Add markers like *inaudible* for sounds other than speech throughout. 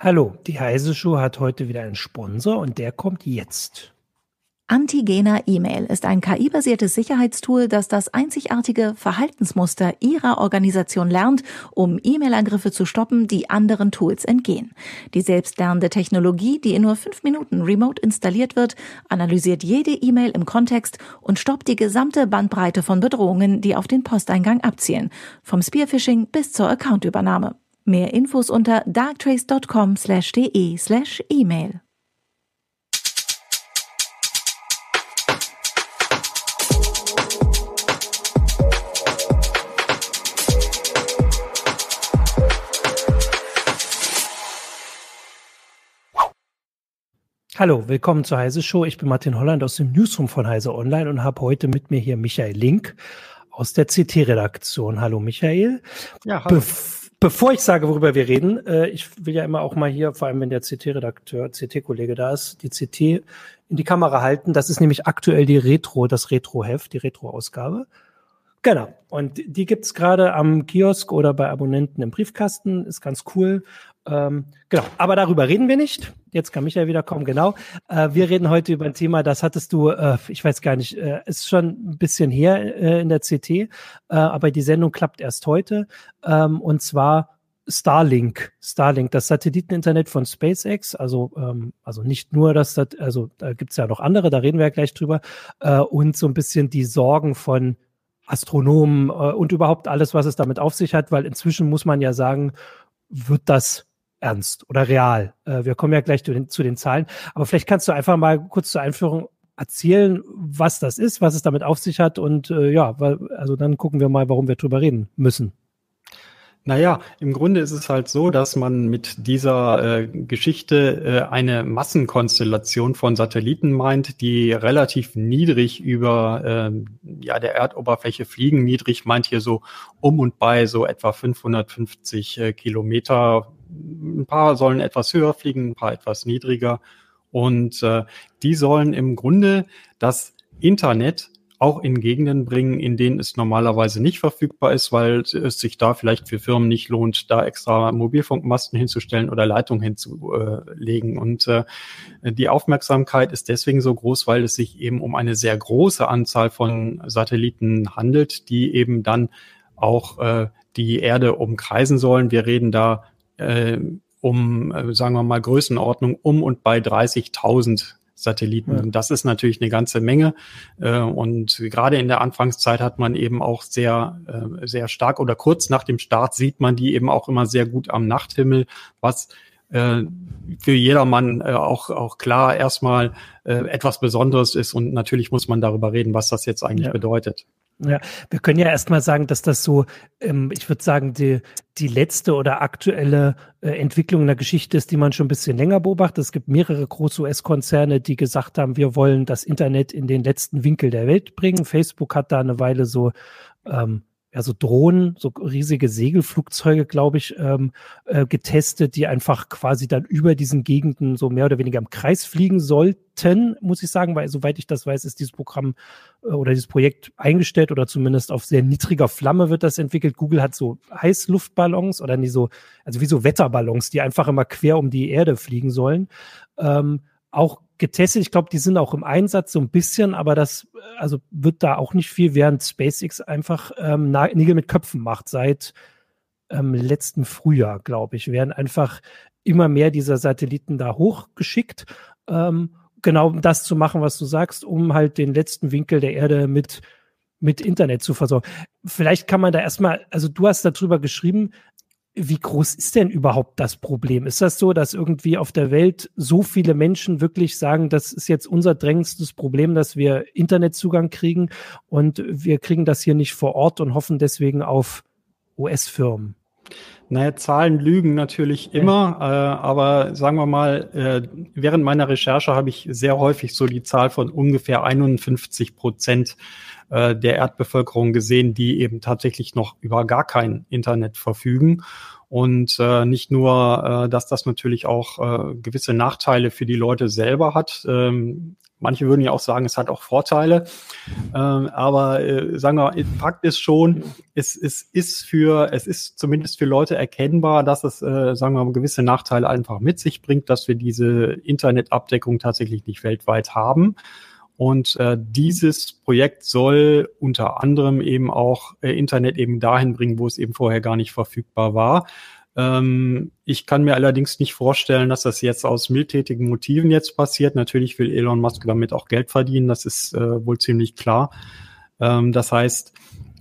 Hallo, die Heise Show hat heute wieder einen Sponsor und der kommt jetzt. Antigena E-Mail ist ein KI-basiertes Sicherheitstool, das das einzigartige Verhaltensmuster Ihrer Organisation lernt, um E-Mail-Angriffe zu stoppen, die anderen Tools entgehen. Die selbstlernende Technologie, die in nur fünf Minuten remote installiert wird, analysiert jede E-Mail im Kontext und stoppt die gesamte Bandbreite von Bedrohungen, die auf den Posteingang abzielen, vom Spearphishing bis zur Accountübernahme. Mehr Infos unter darktrace.com/de/email. Hallo, willkommen zur Heise Show. Ich bin Martin Holland aus dem Newsroom von Heise Online und habe heute mit mir hier Michael Link aus der CT-Redaktion. Hallo Michael. Ja, hallo. Bef bevor ich sage, worüber wir reden, äh, ich will ja immer auch mal hier, vor allem wenn der CT-Redakteur, CT-Kollege da ist, die CT in die Kamera halten. Das ist nämlich aktuell die Retro, das Retro-Heft, die Retro-Ausgabe. Genau. Und die gibt's gerade am Kiosk oder bei Abonnenten im Briefkasten. Ist ganz cool. Ähm, genau, aber darüber reden wir nicht. Jetzt kann Michael wieder kommen, genau. Äh, wir reden heute über ein Thema, das hattest du, äh, ich weiß gar nicht, äh, ist schon ein bisschen her äh, in der CT, äh, aber die Sendung klappt erst heute. Ähm, und zwar Starlink, Starlink, das Satelliteninternet von SpaceX, also ähm, also nicht nur das, also da gibt's ja noch andere, da reden wir ja gleich drüber, äh, und so ein bisschen die Sorgen von Astronomen äh, und überhaupt alles, was es damit auf sich hat, weil inzwischen muss man ja sagen, wird das ernst oder real. Äh, wir kommen ja gleich zu den, zu den Zahlen. Aber vielleicht kannst du einfach mal kurz zur Einführung erzählen, was das ist, was es damit auf sich hat und äh, ja, weil, also dann gucken wir mal, warum wir drüber reden müssen. Naja, im Grunde ist es halt so, dass man mit dieser äh, Geschichte äh, eine Massenkonstellation von Satelliten meint, die relativ niedrig über äh, ja, der Erdoberfläche fliegen. Niedrig meint hier so um und bei so etwa 550 äh, Kilometer ein paar sollen etwas höher fliegen, ein paar etwas niedriger. Und äh, die sollen im Grunde das Internet auch in Gegenden bringen, in denen es normalerweise nicht verfügbar ist, weil es sich da vielleicht für Firmen nicht lohnt, da extra Mobilfunkmasten hinzustellen oder Leitungen hinzulegen. Und äh, die Aufmerksamkeit ist deswegen so groß, weil es sich eben um eine sehr große Anzahl von Satelliten handelt, die eben dann auch äh, die Erde umkreisen sollen. Wir reden da äh, um, äh, sagen wir mal, Größenordnung um und bei 30.000 Satelliten. Ja. Das ist natürlich eine ganze Menge. Äh, und gerade in der Anfangszeit hat man eben auch sehr, äh, sehr stark oder kurz nach dem Start sieht man die eben auch immer sehr gut am Nachthimmel, was äh, für jedermann äh, auch, auch klar erstmal äh, etwas Besonderes ist. Und natürlich muss man darüber reden, was das jetzt eigentlich ja. bedeutet. Ja, wir können ja erstmal sagen, dass das so, ähm, ich würde sagen, die, die letzte oder aktuelle äh, Entwicklung in der Geschichte ist, die man schon ein bisschen länger beobachtet. Es gibt mehrere große US-Konzerne, die gesagt haben, wir wollen das Internet in den letzten Winkel der Welt bringen. Facebook hat da eine Weile so ähm, ja, so Drohnen, so riesige Segelflugzeuge, glaube ich, ähm, äh, getestet, die einfach quasi dann über diesen Gegenden so mehr oder weniger im Kreis fliegen sollten, muss ich sagen, weil soweit ich das weiß, ist dieses Programm äh, oder dieses Projekt eingestellt oder zumindest auf sehr niedriger Flamme wird das entwickelt. Google hat so Heißluftballons oder nie so, also wie so Wetterballons, die einfach immer quer um die Erde fliegen sollen. Ähm, auch getestet. Ich glaube, die sind auch im Einsatz so ein bisschen, aber das also wird da auch nicht viel, während SpaceX einfach ähm, Nägel mit Köpfen macht seit ähm, letzten Frühjahr, glaube ich. Werden einfach immer mehr dieser Satelliten da hochgeschickt. Ähm, genau das zu machen, was du sagst, um halt den letzten Winkel der Erde mit mit Internet zu versorgen. Vielleicht kann man da erstmal, also du hast darüber geschrieben, wie groß ist denn überhaupt das Problem? Ist das so, dass irgendwie auf der Welt so viele Menschen wirklich sagen, das ist jetzt unser drängendstes Problem, dass wir Internetzugang kriegen und wir kriegen das hier nicht vor Ort und hoffen deswegen auf US-Firmen? Naja, Zahlen lügen natürlich immer, äh, aber sagen wir mal, äh, während meiner Recherche habe ich sehr häufig so die Zahl von ungefähr 51 Prozent äh, der Erdbevölkerung gesehen, die eben tatsächlich noch über gar kein Internet verfügen. Und äh, nicht nur, äh, dass das natürlich auch äh, gewisse Nachteile für die Leute selber hat. Ähm, manche würden ja auch sagen, es hat auch Vorteile. Ähm, aber äh, sagen wir, Fakt ist schon, es, es ist für, es ist zumindest für Leute erkennbar, dass es, äh, sagen wir mal, gewisse Nachteile einfach mit sich bringt, dass wir diese Internetabdeckung tatsächlich nicht weltweit haben. Und äh, dieses Projekt soll unter anderem eben auch äh, Internet eben dahin bringen, wo es eben vorher gar nicht verfügbar war. Ähm, ich kann mir allerdings nicht vorstellen, dass das jetzt aus mildtätigen Motiven jetzt passiert. Natürlich will Elon Musk damit auch Geld verdienen, das ist äh, wohl ziemlich klar. Ähm, das heißt,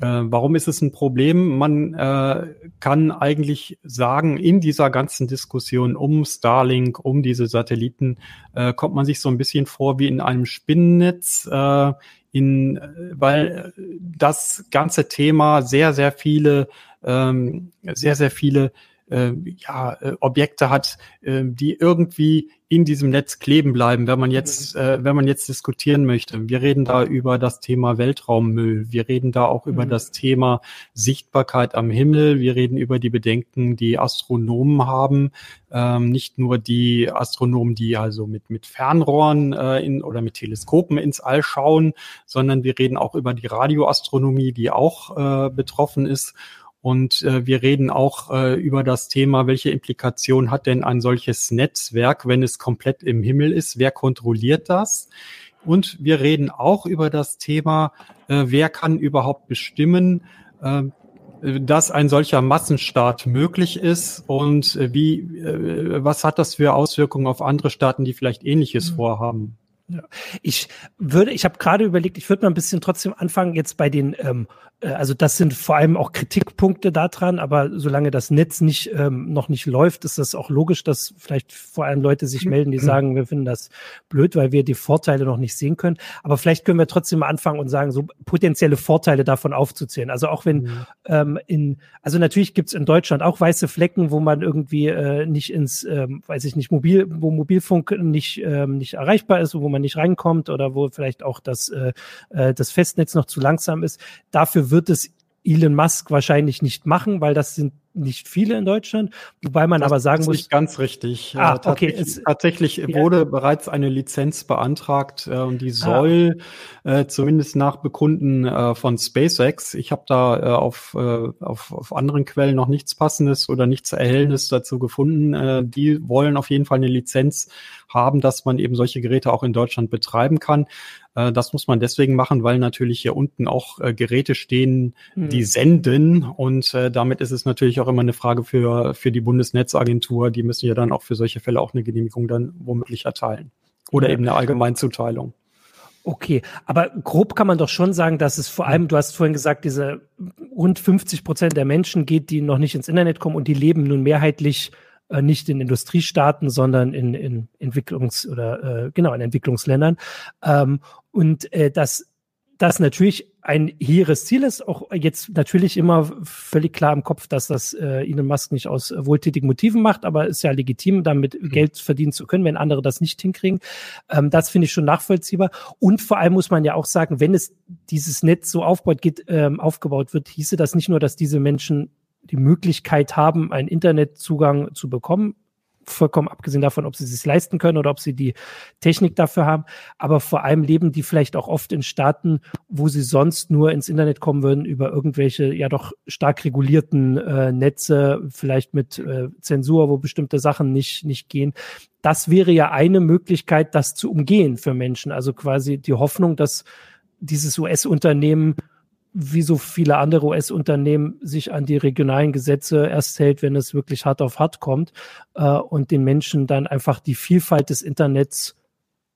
äh, warum ist es ein Problem? Man äh, kann eigentlich sagen, in dieser ganzen Diskussion um Starlink, um diese Satelliten, äh, kommt man sich so ein bisschen vor wie in einem Spinnennetz, äh, in, weil das ganze Thema sehr, sehr viele, ähm, sehr, sehr viele äh, ja, äh, Objekte hat, äh, die irgendwie in diesem Netz kleben bleiben, wenn man jetzt, mhm. äh, wenn man jetzt diskutieren möchte. Wir reden da über das Thema Weltraummüll. Wir reden da auch mhm. über das Thema Sichtbarkeit am Himmel. Wir reden über die Bedenken, die Astronomen haben. Ähm, nicht nur die Astronomen, die also mit, mit Fernrohren äh, in, oder mit Teleskopen ins All schauen, sondern wir reden auch über die Radioastronomie, die auch äh, betroffen ist. Und äh, wir reden auch äh, über das Thema, welche Implikation hat denn ein solches Netzwerk, wenn es komplett im Himmel ist? Wer kontrolliert das? Und wir reden auch über das Thema, äh, wer kann überhaupt bestimmen, äh, dass ein solcher Massenstaat möglich ist und äh, wie, äh, was hat das für Auswirkungen auf andere Staaten, die vielleicht Ähnliches mhm. vorhaben? Ja. Ich würde, ich habe gerade überlegt, ich würde mal ein bisschen trotzdem anfangen jetzt bei den ähm, äh, also das sind vor allem auch Kritikpunkte daran, aber solange das Netz nicht ähm, noch nicht läuft, ist das auch logisch, dass vielleicht vor allem Leute sich melden, die sagen, wir finden das blöd, weil wir die Vorteile noch nicht sehen können. Aber vielleicht können wir trotzdem mal anfangen und sagen, so potenzielle Vorteile davon aufzuzählen. Also auch wenn mhm. ähm, in, also natürlich gibt's in Deutschland auch weiße Flecken, wo man irgendwie äh, nicht ins, ähm, weiß ich nicht, mobil, wo Mobilfunk nicht ähm, nicht erreichbar ist, wo man nicht reinkommt oder wo vielleicht auch das äh, äh das Festnetz noch zu langsam ist. Dafür wird es Elon Musk wahrscheinlich nicht machen, weil das sind nicht viele in Deutschland, wobei man das aber sagen muss. Nicht ganz richtig. Ah, äh, okay. Tatsächlich, tatsächlich ja. wurde bereits eine Lizenz beantragt äh, und die ah. soll ah. äh, zumindest nach Bekunden äh, von SpaceX. Ich habe da äh, auf, äh, auf, auf anderen Quellen noch nichts Passendes oder nichts Erhellendes dazu gefunden. Äh, die wollen auf jeden Fall eine Lizenz haben, dass man eben solche Geräte auch in Deutschland betreiben kann. Äh, das muss man deswegen machen, weil natürlich hier unten auch äh, Geräte stehen, mhm. die senden. Und äh, damit ist es natürlich auch immer eine Frage für, für die Bundesnetzagentur. Die müssen ja dann auch für solche Fälle auch eine Genehmigung dann womöglich erteilen. Oder ja. eben eine Allgemeinzuteilung. Okay, aber grob kann man doch schon sagen, dass es vor allem, du hast vorhin gesagt, diese rund 50 Prozent der Menschen geht, die noch nicht ins Internet kommen und die leben nun mehrheitlich äh, nicht in Industriestaaten, sondern in, in Entwicklungs- oder äh, genau in Entwicklungsländern. Ähm, und äh, dass das natürlich ein hehres Ziel ist, auch jetzt natürlich immer völlig klar im Kopf, dass das äh, Elon Musk nicht aus wohltätigen Motiven macht, aber ist ja legitim, damit mhm. Geld verdienen zu können, wenn andere das nicht hinkriegen. Ähm, das finde ich schon nachvollziehbar. Und vor allem muss man ja auch sagen, wenn es dieses Netz so aufbaut, geht, ähm, aufgebaut wird, hieße das nicht nur, dass diese Menschen die Möglichkeit haben, einen Internetzugang zu bekommen, vollkommen abgesehen davon, ob sie es sich leisten können oder ob sie die Technik dafür haben. Aber vor allem leben die vielleicht auch oft in Staaten, wo sie sonst nur ins Internet kommen würden über irgendwelche ja doch stark regulierten äh, Netze, vielleicht mit äh, Zensur, wo bestimmte Sachen nicht, nicht gehen. Das wäre ja eine Möglichkeit, das zu umgehen für Menschen. Also quasi die Hoffnung, dass dieses US-Unternehmen wie so viele andere US-Unternehmen sich an die regionalen Gesetze erst hält, wenn es wirklich hart auf hart kommt äh, und den Menschen dann einfach die Vielfalt des Internets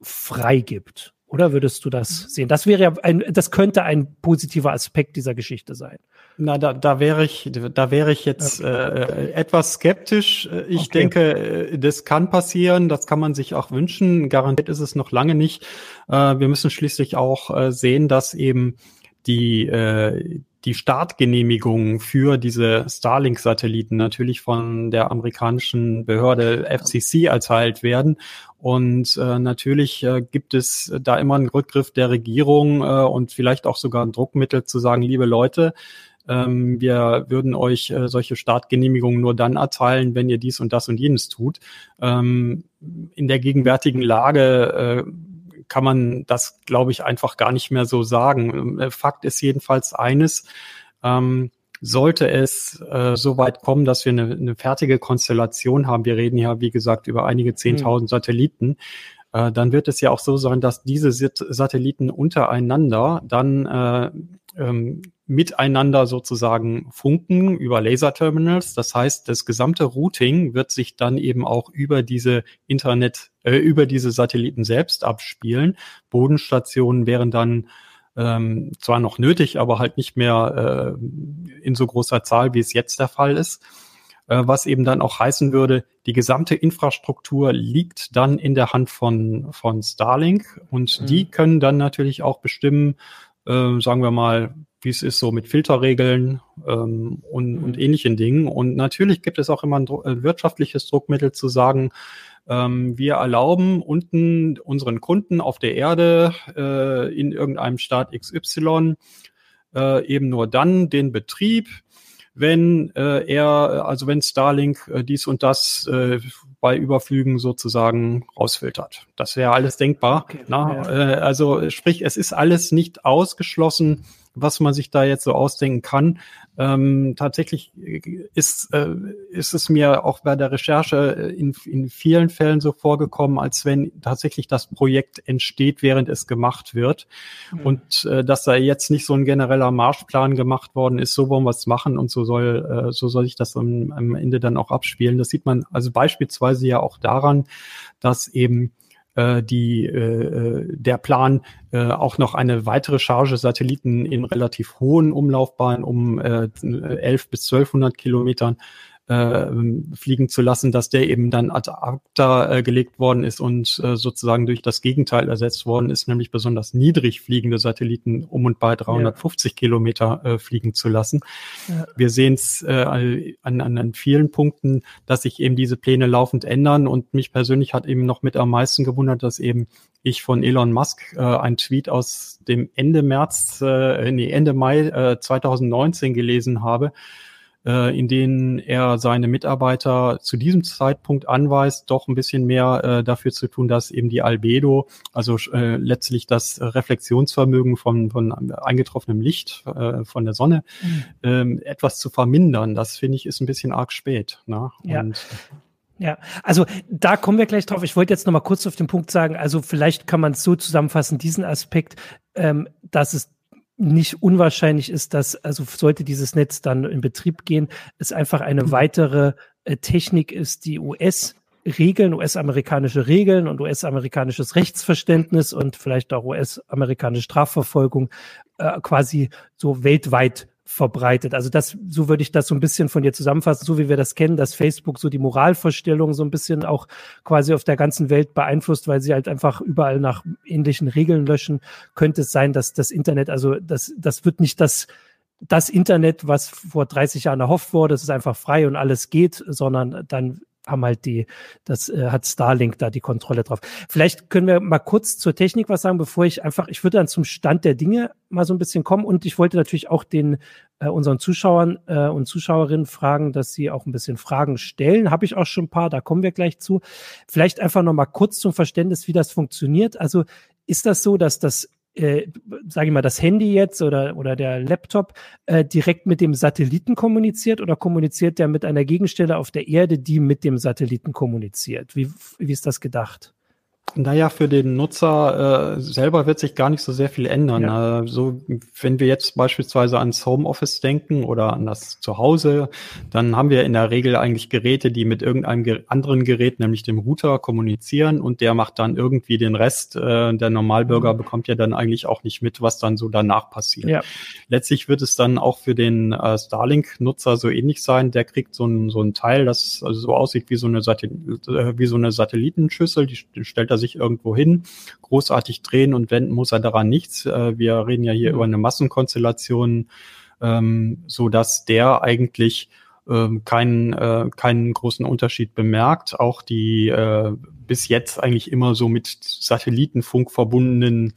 freigibt. Oder würdest du das mhm. sehen? Das wäre ja ein, das könnte ein positiver Aspekt dieser Geschichte sein. Na, da, da wäre ich, da wäre ich jetzt okay. äh, etwas skeptisch. Ich okay. denke, das kann passieren, das kann man sich auch wünschen. Garantiert ist es noch lange nicht. Äh, wir müssen schließlich auch äh, sehen, dass eben die, äh, die Startgenehmigung für diese Starlink-Satelliten natürlich von der amerikanischen Behörde FCC erteilt werden. Und äh, natürlich äh, gibt es da immer einen Rückgriff der Regierung äh, und vielleicht auch sogar ein Druckmittel zu sagen, liebe Leute, ähm, wir würden euch äh, solche Startgenehmigungen nur dann erteilen, wenn ihr dies und das und jenes tut. Ähm, in der gegenwärtigen Lage äh, kann man das, glaube ich, einfach gar nicht mehr so sagen. Äh, Fakt ist jedenfalls eines, ähm, sollte es äh, so weit kommen, dass wir eine, eine fertige Konstellation haben, wir reden ja, wie gesagt, über einige zehntausend mhm. Satelliten, äh, dann wird es ja auch so sein, dass diese Satelliten untereinander dann äh, ähm, miteinander sozusagen funken über Laserterminals. Das heißt, das gesamte Routing wird sich dann eben auch über diese Internet, äh, über diese Satelliten selbst abspielen. Bodenstationen wären dann ähm, zwar noch nötig, aber halt nicht mehr äh, in so großer Zahl, wie es jetzt der Fall ist. Äh, was eben dann auch heißen würde, die gesamte Infrastruktur liegt dann in der Hand von, von Starlink und mhm. die können dann natürlich auch bestimmen, äh, sagen wir mal, wie es ist so mit Filterregeln ähm, und, mhm. und ähnlichen Dingen. Und natürlich gibt es auch immer ein, ein wirtschaftliches Druckmittel zu sagen, wir erlauben unten unseren Kunden auf der Erde äh, in irgendeinem Staat XY äh, eben nur dann den Betrieb, wenn äh, er, also wenn Starlink äh, dies und das äh, bei Überflügen sozusagen rausfiltert. Das wäre alles denkbar. Okay, na, ja. äh, also sprich, es ist alles nicht ausgeschlossen, was man sich da jetzt so ausdenken kann. Ähm, tatsächlich ist, äh, ist es mir auch bei der Recherche in, in vielen Fällen so vorgekommen, als wenn tatsächlich das Projekt entsteht, während es gemacht wird. Mhm. Und äh, dass da jetzt nicht so ein genereller Marschplan gemacht worden ist, so wollen wir es machen und so soll, äh, so soll sich das am, am Ende dann auch abspielen. Das sieht man also beispielsweise ja auch daran, dass eben äh, die, äh, der Plan, äh, auch noch eine weitere Charge Satelliten in relativ hohen Umlaufbahnen um äh, 11 bis 1200 Kilometern äh, fliegen zu lassen, dass der eben dann ad acta äh, gelegt worden ist und äh, sozusagen durch das Gegenteil ersetzt worden ist, nämlich besonders niedrig fliegende Satelliten um und bei 350 ja. Kilometer äh, fliegen zu lassen. Ja. Wir sehen es äh, an, an, an vielen Punkten, dass sich eben diese Pläne laufend ändern und mich persönlich hat eben noch mit am meisten gewundert, dass eben ich von Elon Musk äh, ein Tweet aus dem Ende März, äh, nee, Ende Mai äh, 2019 gelesen habe, äh, in denen er seine Mitarbeiter zu diesem Zeitpunkt anweist, doch ein bisschen mehr äh, dafür zu tun, dass eben die Albedo, also äh, letztlich das Reflexionsvermögen von, von eingetroffenem Licht äh, von der Sonne, mhm. ähm, etwas zu vermindern. Das finde ich ist ein bisschen arg spät. Ne? Ja. Und, ja, also da kommen wir gleich drauf. Ich wollte jetzt noch mal kurz auf den Punkt sagen, also vielleicht kann man es so zusammenfassen, diesen Aspekt, ähm, dass es nicht unwahrscheinlich ist, dass, also sollte dieses Netz dann in Betrieb gehen, es einfach eine mhm. weitere äh, Technik ist, die US Regeln, US-amerikanische Regeln und US-amerikanisches Rechtsverständnis und vielleicht auch US-amerikanische Strafverfolgung äh, quasi so weltweit verbreitet. Also das, so würde ich das so ein bisschen von dir zusammenfassen, so wie wir das kennen, dass Facebook so die Moralvorstellung so ein bisschen auch quasi auf der ganzen Welt beeinflusst, weil sie halt einfach überall nach ähnlichen Regeln löschen, könnte es sein, dass das Internet, also das, das wird nicht das, das Internet, was vor 30 Jahren erhofft wurde, es ist einfach frei und alles geht, sondern dann haben halt die, das äh, hat Starlink da die Kontrolle drauf. Vielleicht können wir mal kurz zur Technik was sagen, bevor ich einfach, ich würde dann zum Stand der Dinge mal so ein bisschen kommen und ich wollte natürlich auch den äh, unseren Zuschauern äh, und Zuschauerinnen fragen, dass sie auch ein bisschen Fragen stellen. Habe ich auch schon ein paar, da kommen wir gleich zu. Vielleicht einfach noch mal kurz zum Verständnis, wie das funktioniert. Also ist das so, dass das äh, sage ich mal, das Handy jetzt oder, oder der Laptop äh, direkt mit dem Satelliten kommuniziert oder kommuniziert der mit einer Gegenstelle auf der Erde, die mit dem Satelliten kommuniziert? Wie, wie ist das gedacht? Naja, für den Nutzer äh, selber wird sich gar nicht so sehr viel ändern. Ja. Äh, so, wenn wir jetzt beispielsweise ans Homeoffice denken oder an das Zuhause, dann haben wir in der Regel eigentlich Geräte, die mit irgendeinem ge anderen Gerät, nämlich dem Router, kommunizieren und der macht dann irgendwie den Rest. Äh, der Normalbürger mhm. bekommt ja dann eigentlich auch nicht mit, was dann so danach passiert. Ja. Letztlich wird es dann auch für den äh, Starlink-Nutzer so ähnlich sein. Der kriegt so ein, so ein Teil, das also so aussieht wie so eine, Satellit äh, wie so eine Satellitenschüssel, die stellt er sich irgendwo hin. Großartig drehen und wenden muss er daran nichts. Äh, wir reden ja hier mhm. über eine Massenkonstellation, ähm, so dass der eigentlich ähm, keinen, äh, keinen großen Unterschied bemerkt. Auch die äh, bis jetzt eigentlich immer so mit Satellitenfunk verbundenen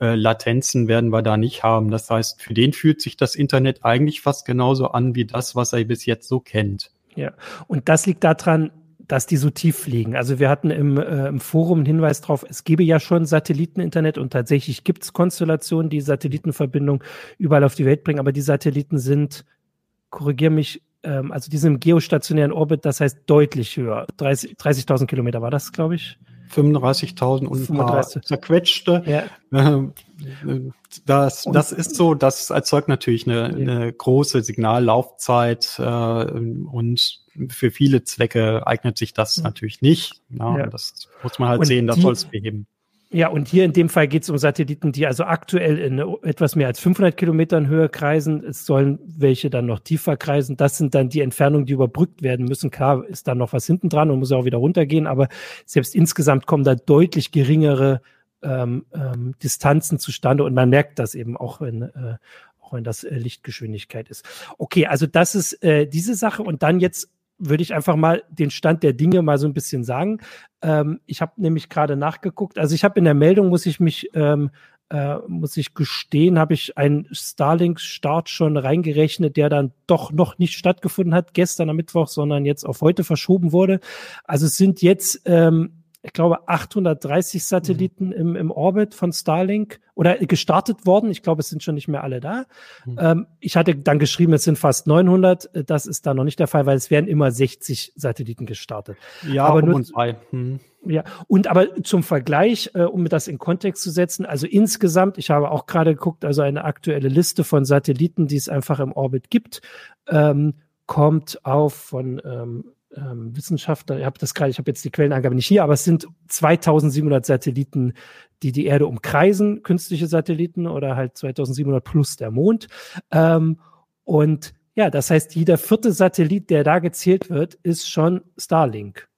äh, Latenzen werden wir da nicht haben. Das heißt, für den fühlt sich das Internet eigentlich fast genauso an wie das, was er bis jetzt so kennt. Ja, und das liegt daran, dass die so tief fliegen. Also wir hatten im, äh, im Forum einen Hinweis darauf, es gebe ja schon Satelliteninternet und tatsächlich gibt es Konstellationen, die Satellitenverbindung überall auf die Welt bringen, aber die Satelliten sind, korrigier mich, ähm, also die sind im geostationären Orbit, das heißt deutlich höher. 30.000 30 Kilometer war das, glaube ich. 35.000 und ein paar zerquetschte. Ja. Ähm, das, das ist so, das erzeugt natürlich eine, eine große Signallaufzeit äh, und für viele Zwecke eignet sich das natürlich nicht. Ja, Das muss man halt und sehen, das soll es beheben. Ja, und hier in dem Fall geht es um Satelliten, die also aktuell in etwas mehr als 500 Kilometern Höhe kreisen. Es sollen welche dann noch tiefer kreisen. Das sind dann die Entfernungen, die überbrückt werden müssen. Klar ist da noch was hinten dran und muss auch wieder runtergehen, aber selbst insgesamt kommen da deutlich geringere ähm, ähm, Distanzen zustande und man merkt das eben auch, wenn, äh, auch wenn das äh, Lichtgeschwindigkeit ist. Okay, also das ist äh, diese Sache und dann jetzt würde ich einfach mal den Stand der Dinge mal so ein bisschen sagen. Ähm, ich habe nämlich gerade nachgeguckt. Also ich habe in der Meldung, muss ich mich, ähm, äh, muss ich gestehen, habe ich einen Starlink-Start schon reingerechnet, der dann doch noch nicht stattgefunden hat, gestern am Mittwoch, sondern jetzt auf heute verschoben wurde. Also es sind jetzt ähm, ich glaube, 830 Satelliten mhm. im, im Orbit von Starlink oder gestartet worden. Ich glaube, es sind schon nicht mehr alle da. Mhm. Ähm, ich hatte dann geschrieben, es sind fast 900. Das ist da noch nicht der Fall, weil es werden immer 60 Satelliten gestartet. Ja, aber um nur. Mhm. Ja, und aber zum Vergleich, äh, um das in Kontext zu setzen, also insgesamt, ich habe auch gerade geguckt, also eine aktuelle Liste von Satelliten, die es einfach im Orbit gibt, ähm, kommt auf von ähm, ähm, Wissenschaftler, ich habe das gerade, ich habe jetzt die Quellenangabe nicht hier, aber es sind 2700 Satelliten, die die Erde umkreisen, künstliche Satelliten oder halt 2700 plus der Mond. Ähm, und ja, das heißt, jeder vierte Satellit, der da gezählt wird, ist schon Starlink.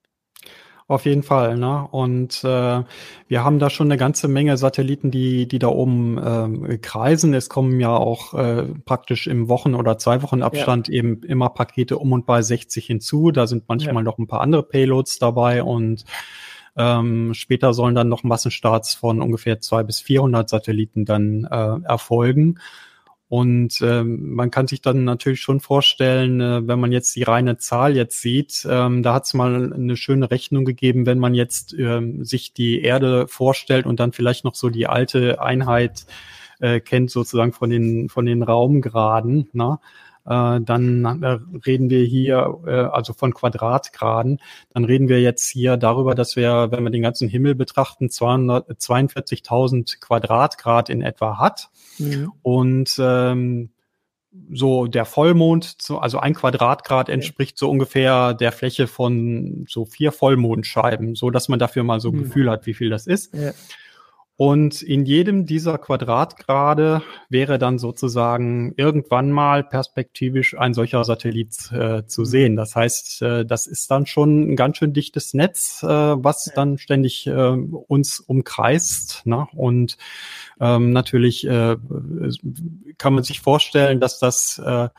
Auf jeden Fall, ne? Und äh, wir haben da schon eine ganze Menge Satelliten, die, die da oben äh, kreisen. Es kommen ja auch äh, praktisch im Wochen- oder zwei Wochen Abstand ja. eben immer Pakete um und bei 60 hinzu. Da sind manchmal ja. noch ein paar andere Payloads dabei und ähm, später sollen dann noch Massenstarts von ungefähr zwei bis 400 Satelliten dann äh, erfolgen. Und ähm, man kann sich dann natürlich schon vorstellen, äh, wenn man jetzt die reine Zahl jetzt sieht, ähm, da hat es mal eine schöne Rechnung gegeben, wenn man jetzt ähm, sich die Erde vorstellt und dann vielleicht noch so die alte Einheit äh, kennt, sozusagen von den, von den Raumgraden. Na? Äh, dann äh, reden wir hier, äh, also von Quadratgraden, dann reden wir jetzt hier darüber, dass wir, wenn wir den ganzen Himmel betrachten, 42.000 Quadratgrad in etwa hat. Mhm. Und ähm, so der Vollmond, also ein Quadratgrad entspricht so ungefähr der Fläche von so vier Vollmondscheiben, so dass man dafür mal so ein mhm. Gefühl hat, wie viel das ist. Ja. Und in jedem dieser Quadratgrade wäre dann sozusagen irgendwann mal perspektivisch ein solcher Satellit äh, zu mhm. sehen. Das heißt, äh, das ist dann schon ein ganz schön dichtes Netz, äh, was dann ständig äh, uns umkreist. Ne? Und ähm, natürlich äh, kann man sich vorstellen, dass das äh,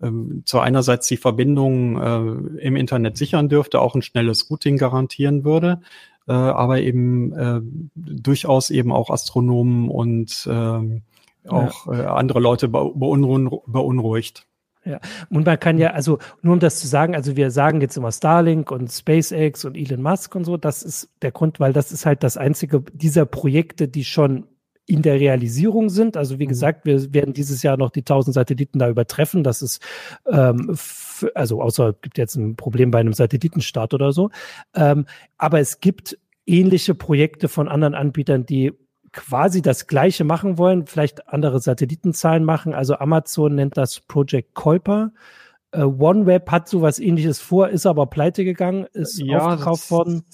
ähm, zu einerseits die Verbindung äh, im Internet sichern dürfte, auch ein schnelles Routing garantieren würde äh, aber eben äh, durchaus eben auch Astronomen und äh, auch ja. äh, andere Leute beunruhigt. Ja, und man kann ja, also nur um das zu sagen, also wir sagen jetzt immer Starlink und SpaceX und Elon Musk und so, das ist der Grund, weil das ist halt das einzige dieser Projekte, die schon in der Realisierung sind. Also wie mhm. gesagt, wir werden dieses Jahr noch die 1000 Satelliten da übertreffen. Das ist, ähm, also außer es gibt jetzt ein Problem bei einem Satellitenstart oder so. Ähm, aber es gibt ähnliche Projekte von anderen Anbietern, die quasi das Gleiche machen wollen, vielleicht andere Satellitenzahlen machen. Also Amazon nennt das Project Kuiper. Uh, OneWeb hat sowas ähnliches vor, ist aber pleite gegangen, ist ja, aufgekauft worden.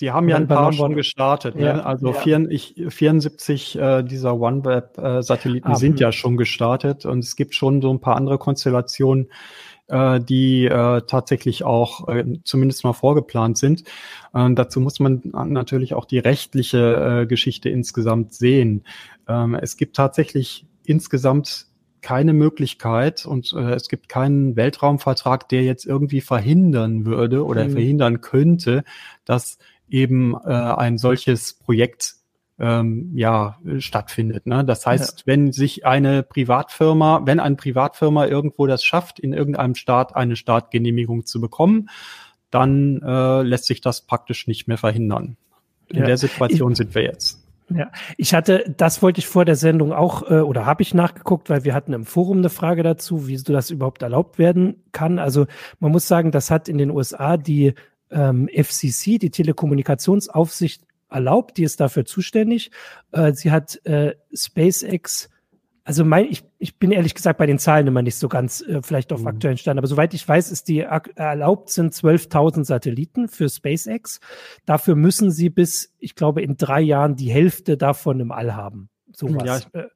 Die haben ja ein paar schon gestartet. Ne? Ja, also ja. 74, 74 äh, dieser OneWeb-Satelliten äh, sind ja schon gestartet und es gibt schon so ein paar andere Konstellationen, äh, die äh, tatsächlich auch äh, zumindest mal vorgeplant sind. Äh, dazu muss man natürlich auch die rechtliche äh, Geschichte insgesamt sehen. Ähm, es gibt tatsächlich insgesamt keine Möglichkeit und äh, es gibt keinen Weltraumvertrag, der jetzt irgendwie verhindern würde oder mhm. verhindern könnte, dass eben äh, ein solches Projekt ähm, ja stattfindet. Ne? Das heißt, ja. wenn sich eine Privatfirma, wenn eine Privatfirma irgendwo das schafft, in irgendeinem Staat eine Startgenehmigung zu bekommen, dann äh, lässt sich das praktisch nicht mehr verhindern. In ja. der Situation sind wir jetzt. Ja, ich hatte, das wollte ich vor der Sendung auch, äh, oder habe ich nachgeguckt, weil wir hatten im Forum eine Frage dazu, wie das überhaupt erlaubt werden kann. Also man muss sagen, das hat in den USA die ähm, FCC, die Telekommunikationsaufsicht, erlaubt, die ist dafür zuständig. Äh, sie hat äh, SpaceX also mein, ich, ich bin ehrlich gesagt bei den Zahlen immer nicht so ganz äh, vielleicht auf mhm. aktuellen Stand, aber soweit ich weiß, ist die erlaubt sind 12.000 Satelliten für SpaceX. Dafür müssen sie bis, ich glaube, in drei Jahren die Hälfte davon im All haben. Sowas. Ja. Äh,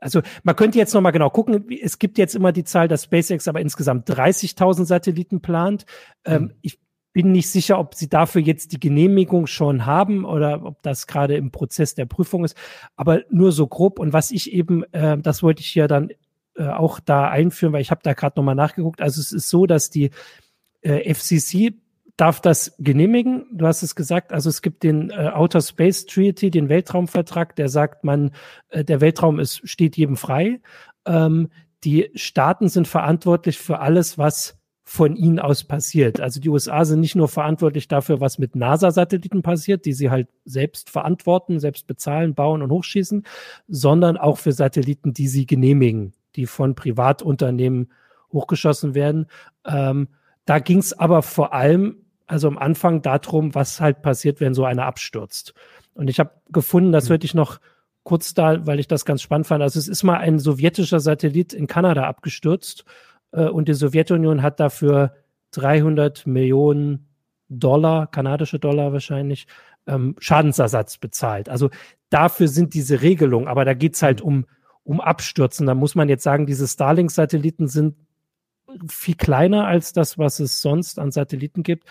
also man könnte jetzt noch mal genau gucken. Es gibt jetzt immer die Zahl, dass SpaceX aber insgesamt 30.000 Satelliten plant. Ähm, mhm. ich bin nicht sicher, ob sie dafür jetzt die Genehmigung schon haben oder ob das gerade im Prozess der Prüfung ist. Aber nur so grob. Und was ich eben, äh, das wollte ich ja dann äh, auch da einführen, weil ich habe da gerade nochmal nachgeguckt. Also es ist so, dass die äh, FCC darf das genehmigen. Du hast es gesagt. Also es gibt den äh, Outer Space Treaty, den Weltraumvertrag, der sagt, man, äh, der Weltraum ist, steht jedem frei. Ähm, die Staaten sind verantwortlich für alles, was von ihnen aus passiert. Also die USA sind nicht nur verantwortlich dafür, was mit NASA-Satelliten passiert, die sie halt selbst verantworten, selbst bezahlen, bauen und hochschießen, sondern auch für Satelliten, die sie genehmigen, die von Privatunternehmen hochgeschossen werden. Ähm, da ging es aber vor allem, also am Anfang darum, was halt passiert, wenn so einer abstürzt. Und ich habe gefunden, das mhm. würde ich noch kurz da, weil ich das ganz spannend fand. Also es ist mal ein sowjetischer Satellit in Kanada abgestürzt und die Sowjetunion hat dafür 300 Millionen Dollar, kanadische Dollar wahrscheinlich, ähm, Schadensersatz bezahlt. Also dafür sind diese Regelungen, aber da geht's halt um, um Abstürzen. Da muss man jetzt sagen, diese Starlink-Satelliten sind viel kleiner als das, was es sonst an Satelliten gibt.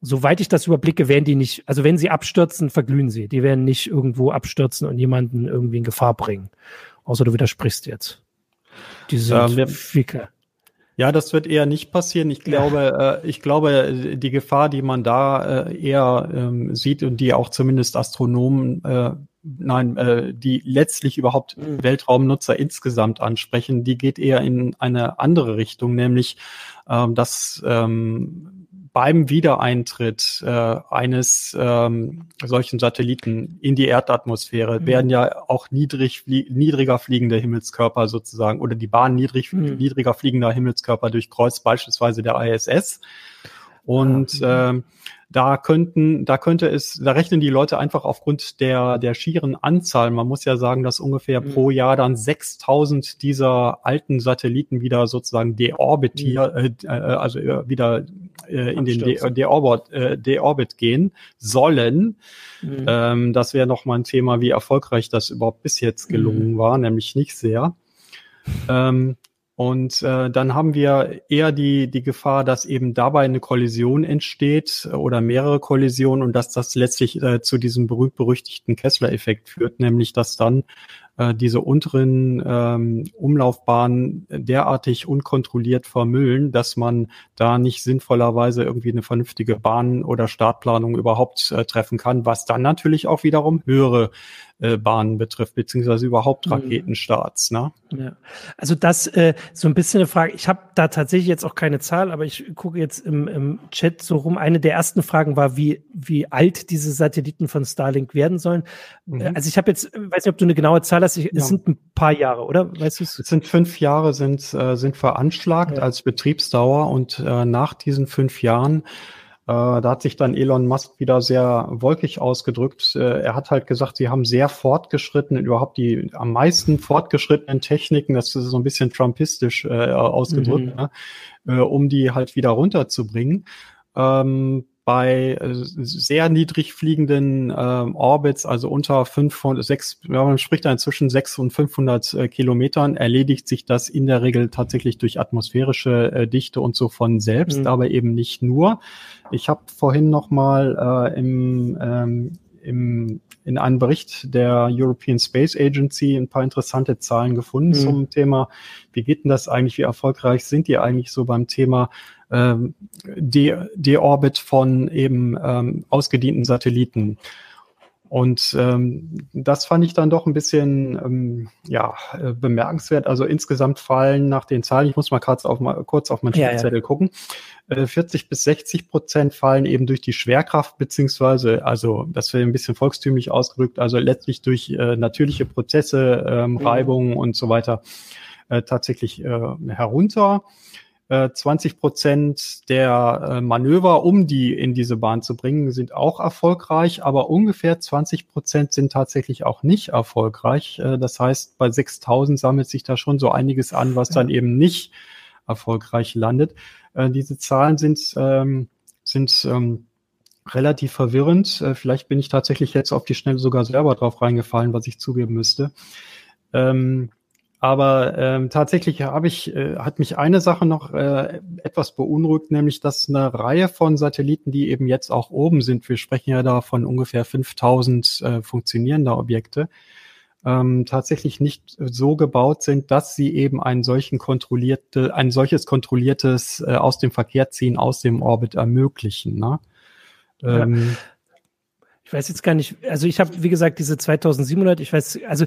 Soweit ich das überblicke, werden die nicht, also wenn sie abstürzen, verglühen sie. Die werden nicht irgendwo abstürzen und jemanden irgendwie in Gefahr bringen. Außer du widersprichst jetzt. Die sind ähm, viel kleiner. Ja, das wird eher nicht passieren. Ich glaube, ja. äh, ich glaube, die Gefahr, die man da äh, eher ähm, sieht und die auch zumindest Astronomen, äh, nein, äh, die letztlich überhaupt mhm. Weltraumnutzer insgesamt ansprechen, die geht eher in eine andere Richtung, nämlich ähm, dass ähm, beim Wiedereintritt äh, eines ähm, solchen Satelliten in die Erdatmosphäre mhm. werden ja auch niedrig flie niedriger fliegende Himmelskörper sozusagen oder die Bahn niedrig, mhm. niedriger fliegender Himmelskörper durchkreuzt, beispielsweise der ISS. Und. Mhm. ähm, da könnten, da könnte es, da rechnen die Leute einfach aufgrund der, der schieren Anzahl. Man muss ja sagen, dass ungefähr mhm. pro Jahr dann 6000 dieser alten Satelliten wieder sozusagen deorbitiert, mhm. äh, äh, also äh, wieder äh, in den Deorbit, äh, Deorbit gehen sollen. Mhm. Ähm, das wäre noch mal ein Thema, wie erfolgreich das überhaupt bis jetzt gelungen mhm. war, nämlich nicht sehr. Ähm, und äh, dann haben wir eher die, die Gefahr, dass eben dabei eine Kollision entsteht oder mehrere Kollisionen und dass das letztlich äh, zu diesem berühmt-berüchtigten Kessler-Effekt führt, nämlich dass dann äh, diese unteren ähm, Umlaufbahnen derartig unkontrolliert vermüllen, dass man da nicht sinnvollerweise irgendwie eine vernünftige Bahn- oder Startplanung überhaupt äh, treffen kann, was dann natürlich auch wiederum höhere äh, Bahnen betrifft, beziehungsweise überhaupt mhm. Raketenstarts. Ne? Ja. Also das äh, so ein bisschen eine Frage. Ich habe da tatsächlich jetzt auch keine Zahl, aber ich gucke jetzt im, im Chat so rum. Eine der ersten Fragen war, wie, wie alt diese Satelliten von Starlink werden sollen. Mhm. Äh, also ich habe jetzt, weiß nicht, ob du eine genaue Zahl hast. Ich, ja. Es sind ein paar Jahre, oder? Weißt du es? Es sind fünf Jahre, sind, äh, sind veranschlagt ja. als Betriebsdauer und äh, nach diesen fünf Jahren äh, da hat sich dann Elon Musk wieder sehr wolkig ausgedrückt. Äh, er hat halt gesagt, sie haben sehr fortgeschritten, überhaupt die am meisten fortgeschrittenen Techniken, das ist so ein bisschen trumpistisch äh, ausgedrückt, mhm. ne, äh, um die halt wieder runterzubringen. Ähm, bei äh, sehr niedrig fliegenden ähm, Orbits, also unter 500, 6, ja, man spricht da inzwischen 6 und 500 äh, Kilometern, erledigt sich das in der Regel tatsächlich durch atmosphärische äh, Dichte und so von selbst, mhm. aber eben nicht nur. Ich habe vorhin noch mal äh, im, ähm, im in einem Bericht der European Space Agency ein paar interessante Zahlen gefunden mhm. zum Thema, wie geht denn das eigentlich, wie erfolgreich sind die eigentlich so beim Thema ähm, De Deorbit von eben ähm, ausgedienten Satelliten. Und ähm, das fand ich dann doch ein bisschen ähm, ja, äh, bemerkenswert. Also insgesamt fallen nach den Zahlen, ich muss mal kurz auf, mal, kurz auf meinen ja, ja. gucken, äh, 40 bis 60 Prozent fallen eben durch die Schwerkraft, beziehungsweise, also das wäre ein bisschen volkstümlich ausgedrückt, also letztlich durch äh, natürliche Prozesse, ähm, mhm. Reibungen und so weiter äh, tatsächlich äh, herunter. 20 äh, Prozent der äh, Manöver, um die in diese Bahn zu bringen, sind auch erfolgreich, aber ungefähr 20 Prozent sind tatsächlich auch nicht erfolgreich. Äh, das heißt, bei 6000 sammelt sich da schon so einiges an, was dann eben nicht erfolgreich landet. Diese Zahlen sind, ähm, sind ähm, relativ verwirrend. Vielleicht bin ich tatsächlich jetzt auf die Schnelle sogar selber drauf reingefallen, was ich zugeben müsste. Ähm, aber ähm, tatsächlich habe ich, äh, hat mich eine Sache noch äh, etwas beunruhigt, nämlich dass eine Reihe von Satelliten, die eben jetzt auch oben sind, wir sprechen ja da von ungefähr 5000 äh, funktionierender Objekte, ähm, tatsächlich nicht so gebaut sind, dass sie eben einen solchen kontrollierte, ein solches kontrolliertes äh, aus dem Verkehr ziehen, aus dem Orbit ermöglichen. Ne? Ähm, ja. Ich weiß jetzt gar nicht, also ich habe, wie gesagt, diese 2700, ich weiß, also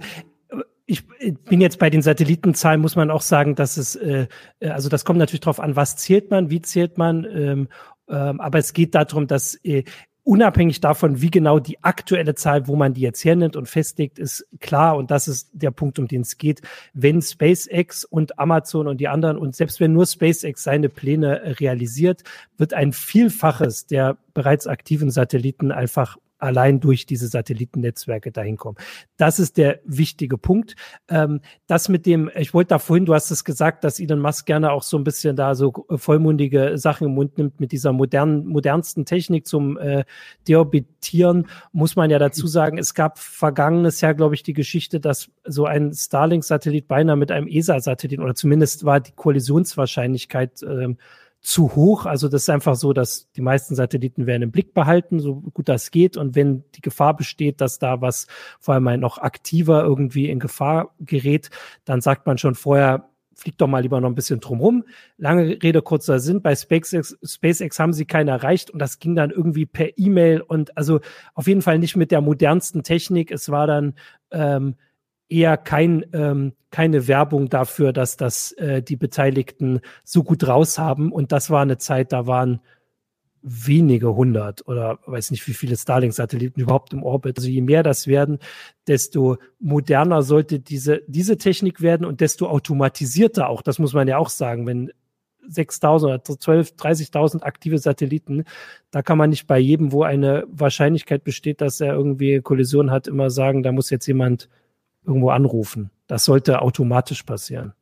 ich bin jetzt bei den Satellitenzahlen, muss man auch sagen, dass es, äh, äh, also das kommt natürlich drauf an, was zählt man, wie zählt man, ähm, ähm, aber es geht darum, dass äh, unabhängig davon, wie genau die aktuelle Zahl, wo man die jetzt hernimmt und festlegt, ist klar, und das ist der Punkt, um den es geht, wenn SpaceX und Amazon und die anderen und selbst wenn nur SpaceX seine Pläne realisiert, wird ein Vielfaches der bereits aktiven Satelliten einfach allein durch diese Satellitennetzwerke dahin kommen. Das ist der wichtige Punkt. Ähm, das mit dem, ich wollte da vorhin, du hast es gesagt, dass Elon Musk gerne auch so ein bisschen da so vollmundige Sachen im Mund nimmt mit dieser modernen, modernsten Technik zum äh, Deorbitieren, muss man ja dazu sagen, es gab vergangenes Jahr, glaube ich, die Geschichte, dass so ein Starlink-Satellit beinahe mit einem ESA-Satelliten oder zumindest war die Kollisionswahrscheinlichkeit ähm, zu hoch. Also das ist einfach so, dass die meisten Satelliten werden im Blick behalten, so gut das geht. Und wenn die Gefahr besteht, dass da was vor allem noch aktiver irgendwie in Gefahr gerät, dann sagt man schon vorher, fliegt doch mal lieber noch ein bisschen drumrum. Lange Rede, kurzer Sinn. Bei SpaceX, SpaceX haben sie keinen erreicht und das ging dann irgendwie per E-Mail und also auf jeden Fall nicht mit der modernsten Technik. Es war dann ähm, eher kein, ähm, keine Werbung dafür, dass das äh, die Beteiligten so gut raus haben. Und das war eine Zeit, da waren wenige hundert oder weiß nicht, wie viele Starlink-Satelliten überhaupt im Orbit. Also je mehr das werden, desto moderner sollte diese, diese Technik werden und desto automatisierter auch. Das muss man ja auch sagen. Wenn 6000 oder 12, 30.000 aktive Satelliten, da kann man nicht bei jedem, wo eine Wahrscheinlichkeit besteht, dass er irgendwie Kollision hat, immer sagen, da muss jetzt jemand irgendwo anrufen. Das sollte automatisch passieren.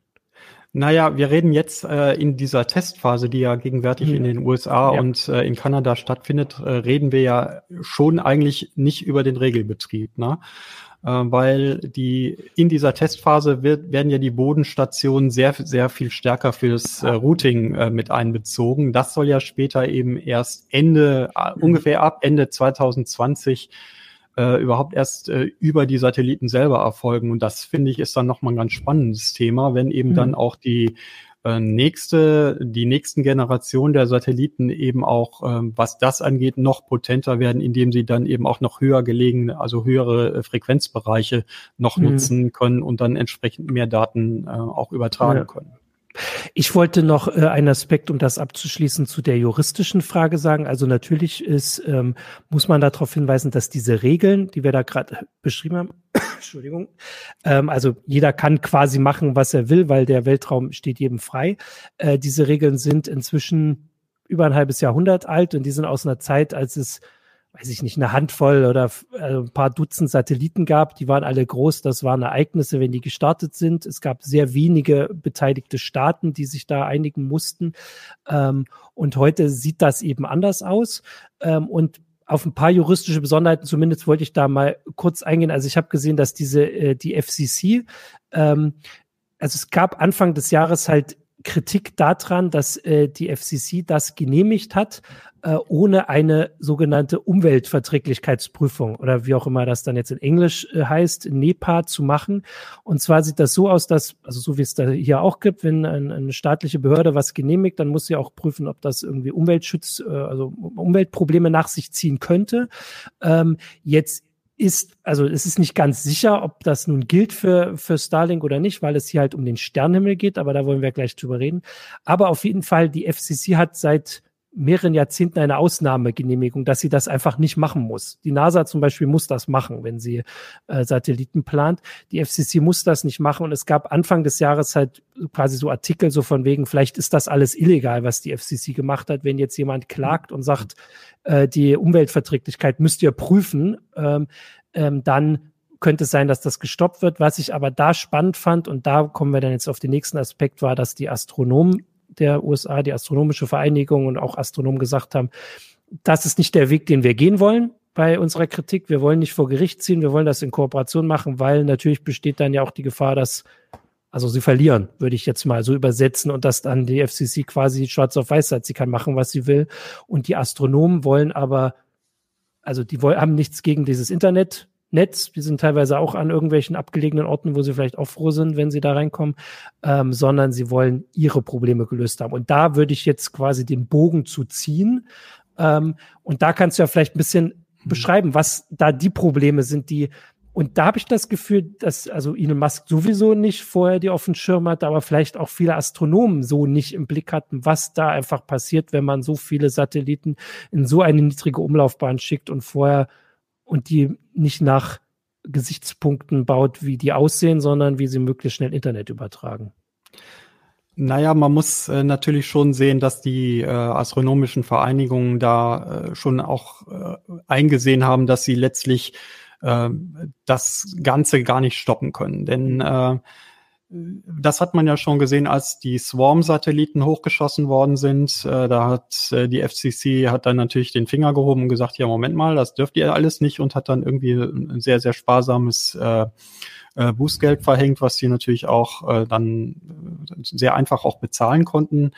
Naja, wir reden jetzt äh, in dieser Testphase, die ja gegenwärtig mhm. in den USA ja. und äh, in Kanada stattfindet, äh, reden wir ja schon eigentlich nicht über den Regelbetrieb, ne? Äh, weil die in dieser Testphase wird, werden ja die Bodenstationen sehr, sehr viel stärker fürs äh, Routing äh, mit einbezogen. Das soll ja später eben erst Ende, mhm. ungefähr ab Ende 2020 äh, überhaupt erst äh, über die Satelliten selber erfolgen. Und das finde ich ist dann nochmal ein ganz spannendes Thema, wenn eben mhm. dann auch die äh, nächste, die nächsten Generationen der Satelliten eben auch, ähm, was das angeht, noch potenter werden, indem sie dann eben auch noch höher gelegene, also höhere äh, Frequenzbereiche noch mhm. nutzen können und dann entsprechend mehr Daten äh, auch übertragen ja. können. Ich wollte noch äh, einen Aspekt, um das abzuschließen, zu der juristischen Frage sagen. Also natürlich ist, ähm, muss man darauf hinweisen, dass diese Regeln, die wir da gerade beschrieben haben, *coughs* Entschuldigung, ähm, also jeder kann quasi machen, was er will, weil der Weltraum steht jedem frei. Äh, diese Regeln sind inzwischen über ein halbes Jahrhundert alt und die sind aus einer Zeit, als es weiß ich nicht, eine Handvoll oder äh, ein paar Dutzend Satelliten gab. Die waren alle groß. Das waren Ereignisse, wenn die gestartet sind. Es gab sehr wenige beteiligte Staaten, die sich da einigen mussten. Ähm, und heute sieht das eben anders aus. Ähm, und auf ein paar juristische Besonderheiten zumindest wollte ich da mal kurz eingehen. Also ich habe gesehen, dass diese äh, die FCC, ähm, also es gab Anfang des Jahres halt Kritik daran, dass äh, die FCC das genehmigt hat, äh, ohne eine sogenannte Umweltverträglichkeitsprüfung oder wie auch immer das dann jetzt in Englisch äh, heißt, NEPA zu machen. Und zwar sieht das so aus, dass, also so wie es da hier auch gibt, wenn ein, eine staatliche Behörde was genehmigt, dann muss sie auch prüfen, ob das irgendwie Umweltschutz, äh, also Umweltprobleme nach sich ziehen könnte. Ähm, jetzt ist, also es ist nicht ganz sicher, ob das nun gilt für, für Starlink oder nicht, weil es hier halt um den Sternenhimmel geht, aber da wollen wir gleich drüber reden. Aber auf jeden Fall, die FCC hat seit mehreren Jahrzehnten eine Ausnahmegenehmigung, dass sie das einfach nicht machen muss. Die NASA zum Beispiel muss das machen, wenn sie äh, Satelliten plant. Die FCC muss das nicht machen. Und es gab Anfang des Jahres halt quasi so Artikel so von wegen, vielleicht ist das alles illegal, was die FCC gemacht hat, wenn jetzt jemand klagt und sagt, äh, die Umweltverträglichkeit müsst ihr prüfen, ähm, ähm, dann könnte es sein, dass das gestoppt wird. Was ich aber da spannend fand, und da kommen wir dann jetzt auf den nächsten Aspekt, war, dass die Astronomen der USA, die Astronomische Vereinigung und auch Astronomen gesagt haben, das ist nicht der Weg, den wir gehen wollen bei unserer Kritik. Wir wollen nicht vor Gericht ziehen, wir wollen das in Kooperation machen, weil natürlich besteht dann ja auch die Gefahr, dass also sie verlieren, würde ich jetzt mal so übersetzen und dass dann die FCC quasi schwarz auf weiß hat, sie kann machen, was sie will. Und die Astronomen wollen aber, also die wollen, haben nichts gegen dieses Internet, Netz. Die sind teilweise auch an irgendwelchen abgelegenen Orten, wo sie vielleicht auch froh sind, wenn sie da reinkommen, ähm, sondern sie wollen ihre Probleme gelöst haben. Und da würde ich jetzt quasi den Bogen zu ziehen. Ähm, und da kannst du ja vielleicht ein bisschen mhm. beschreiben, was da die Probleme sind, die und da habe ich das Gefühl, dass also Elon Musk sowieso nicht vorher die auf dem Schirm hatte, aber vielleicht auch viele Astronomen so nicht im Blick hatten, was da einfach passiert, wenn man so viele Satelliten in so eine niedrige Umlaufbahn schickt und vorher und die nicht nach Gesichtspunkten baut, wie die aussehen, sondern wie sie möglichst schnell Internet übertragen. Naja, man muss äh, natürlich schon sehen, dass die äh, astronomischen Vereinigungen da äh, schon auch äh, eingesehen haben, dass sie letztlich äh, das Ganze gar nicht stoppen können. Denn äh, das hat man ja schon gesehen, als die Swarm-Satelliten hochgeschossen worden sind. Äh, da hat äh, die FCC hat dann natürlich den Finger gehoben und gesagt, ja, Moment mal, das dürft ihr alles nicht und hat dann irgendwie ein sehr, sehr sparsames äh, äh, Bußgeld verhängt, was sie natürlich auch äh, dann sehr einfach auch bezahlen konnten.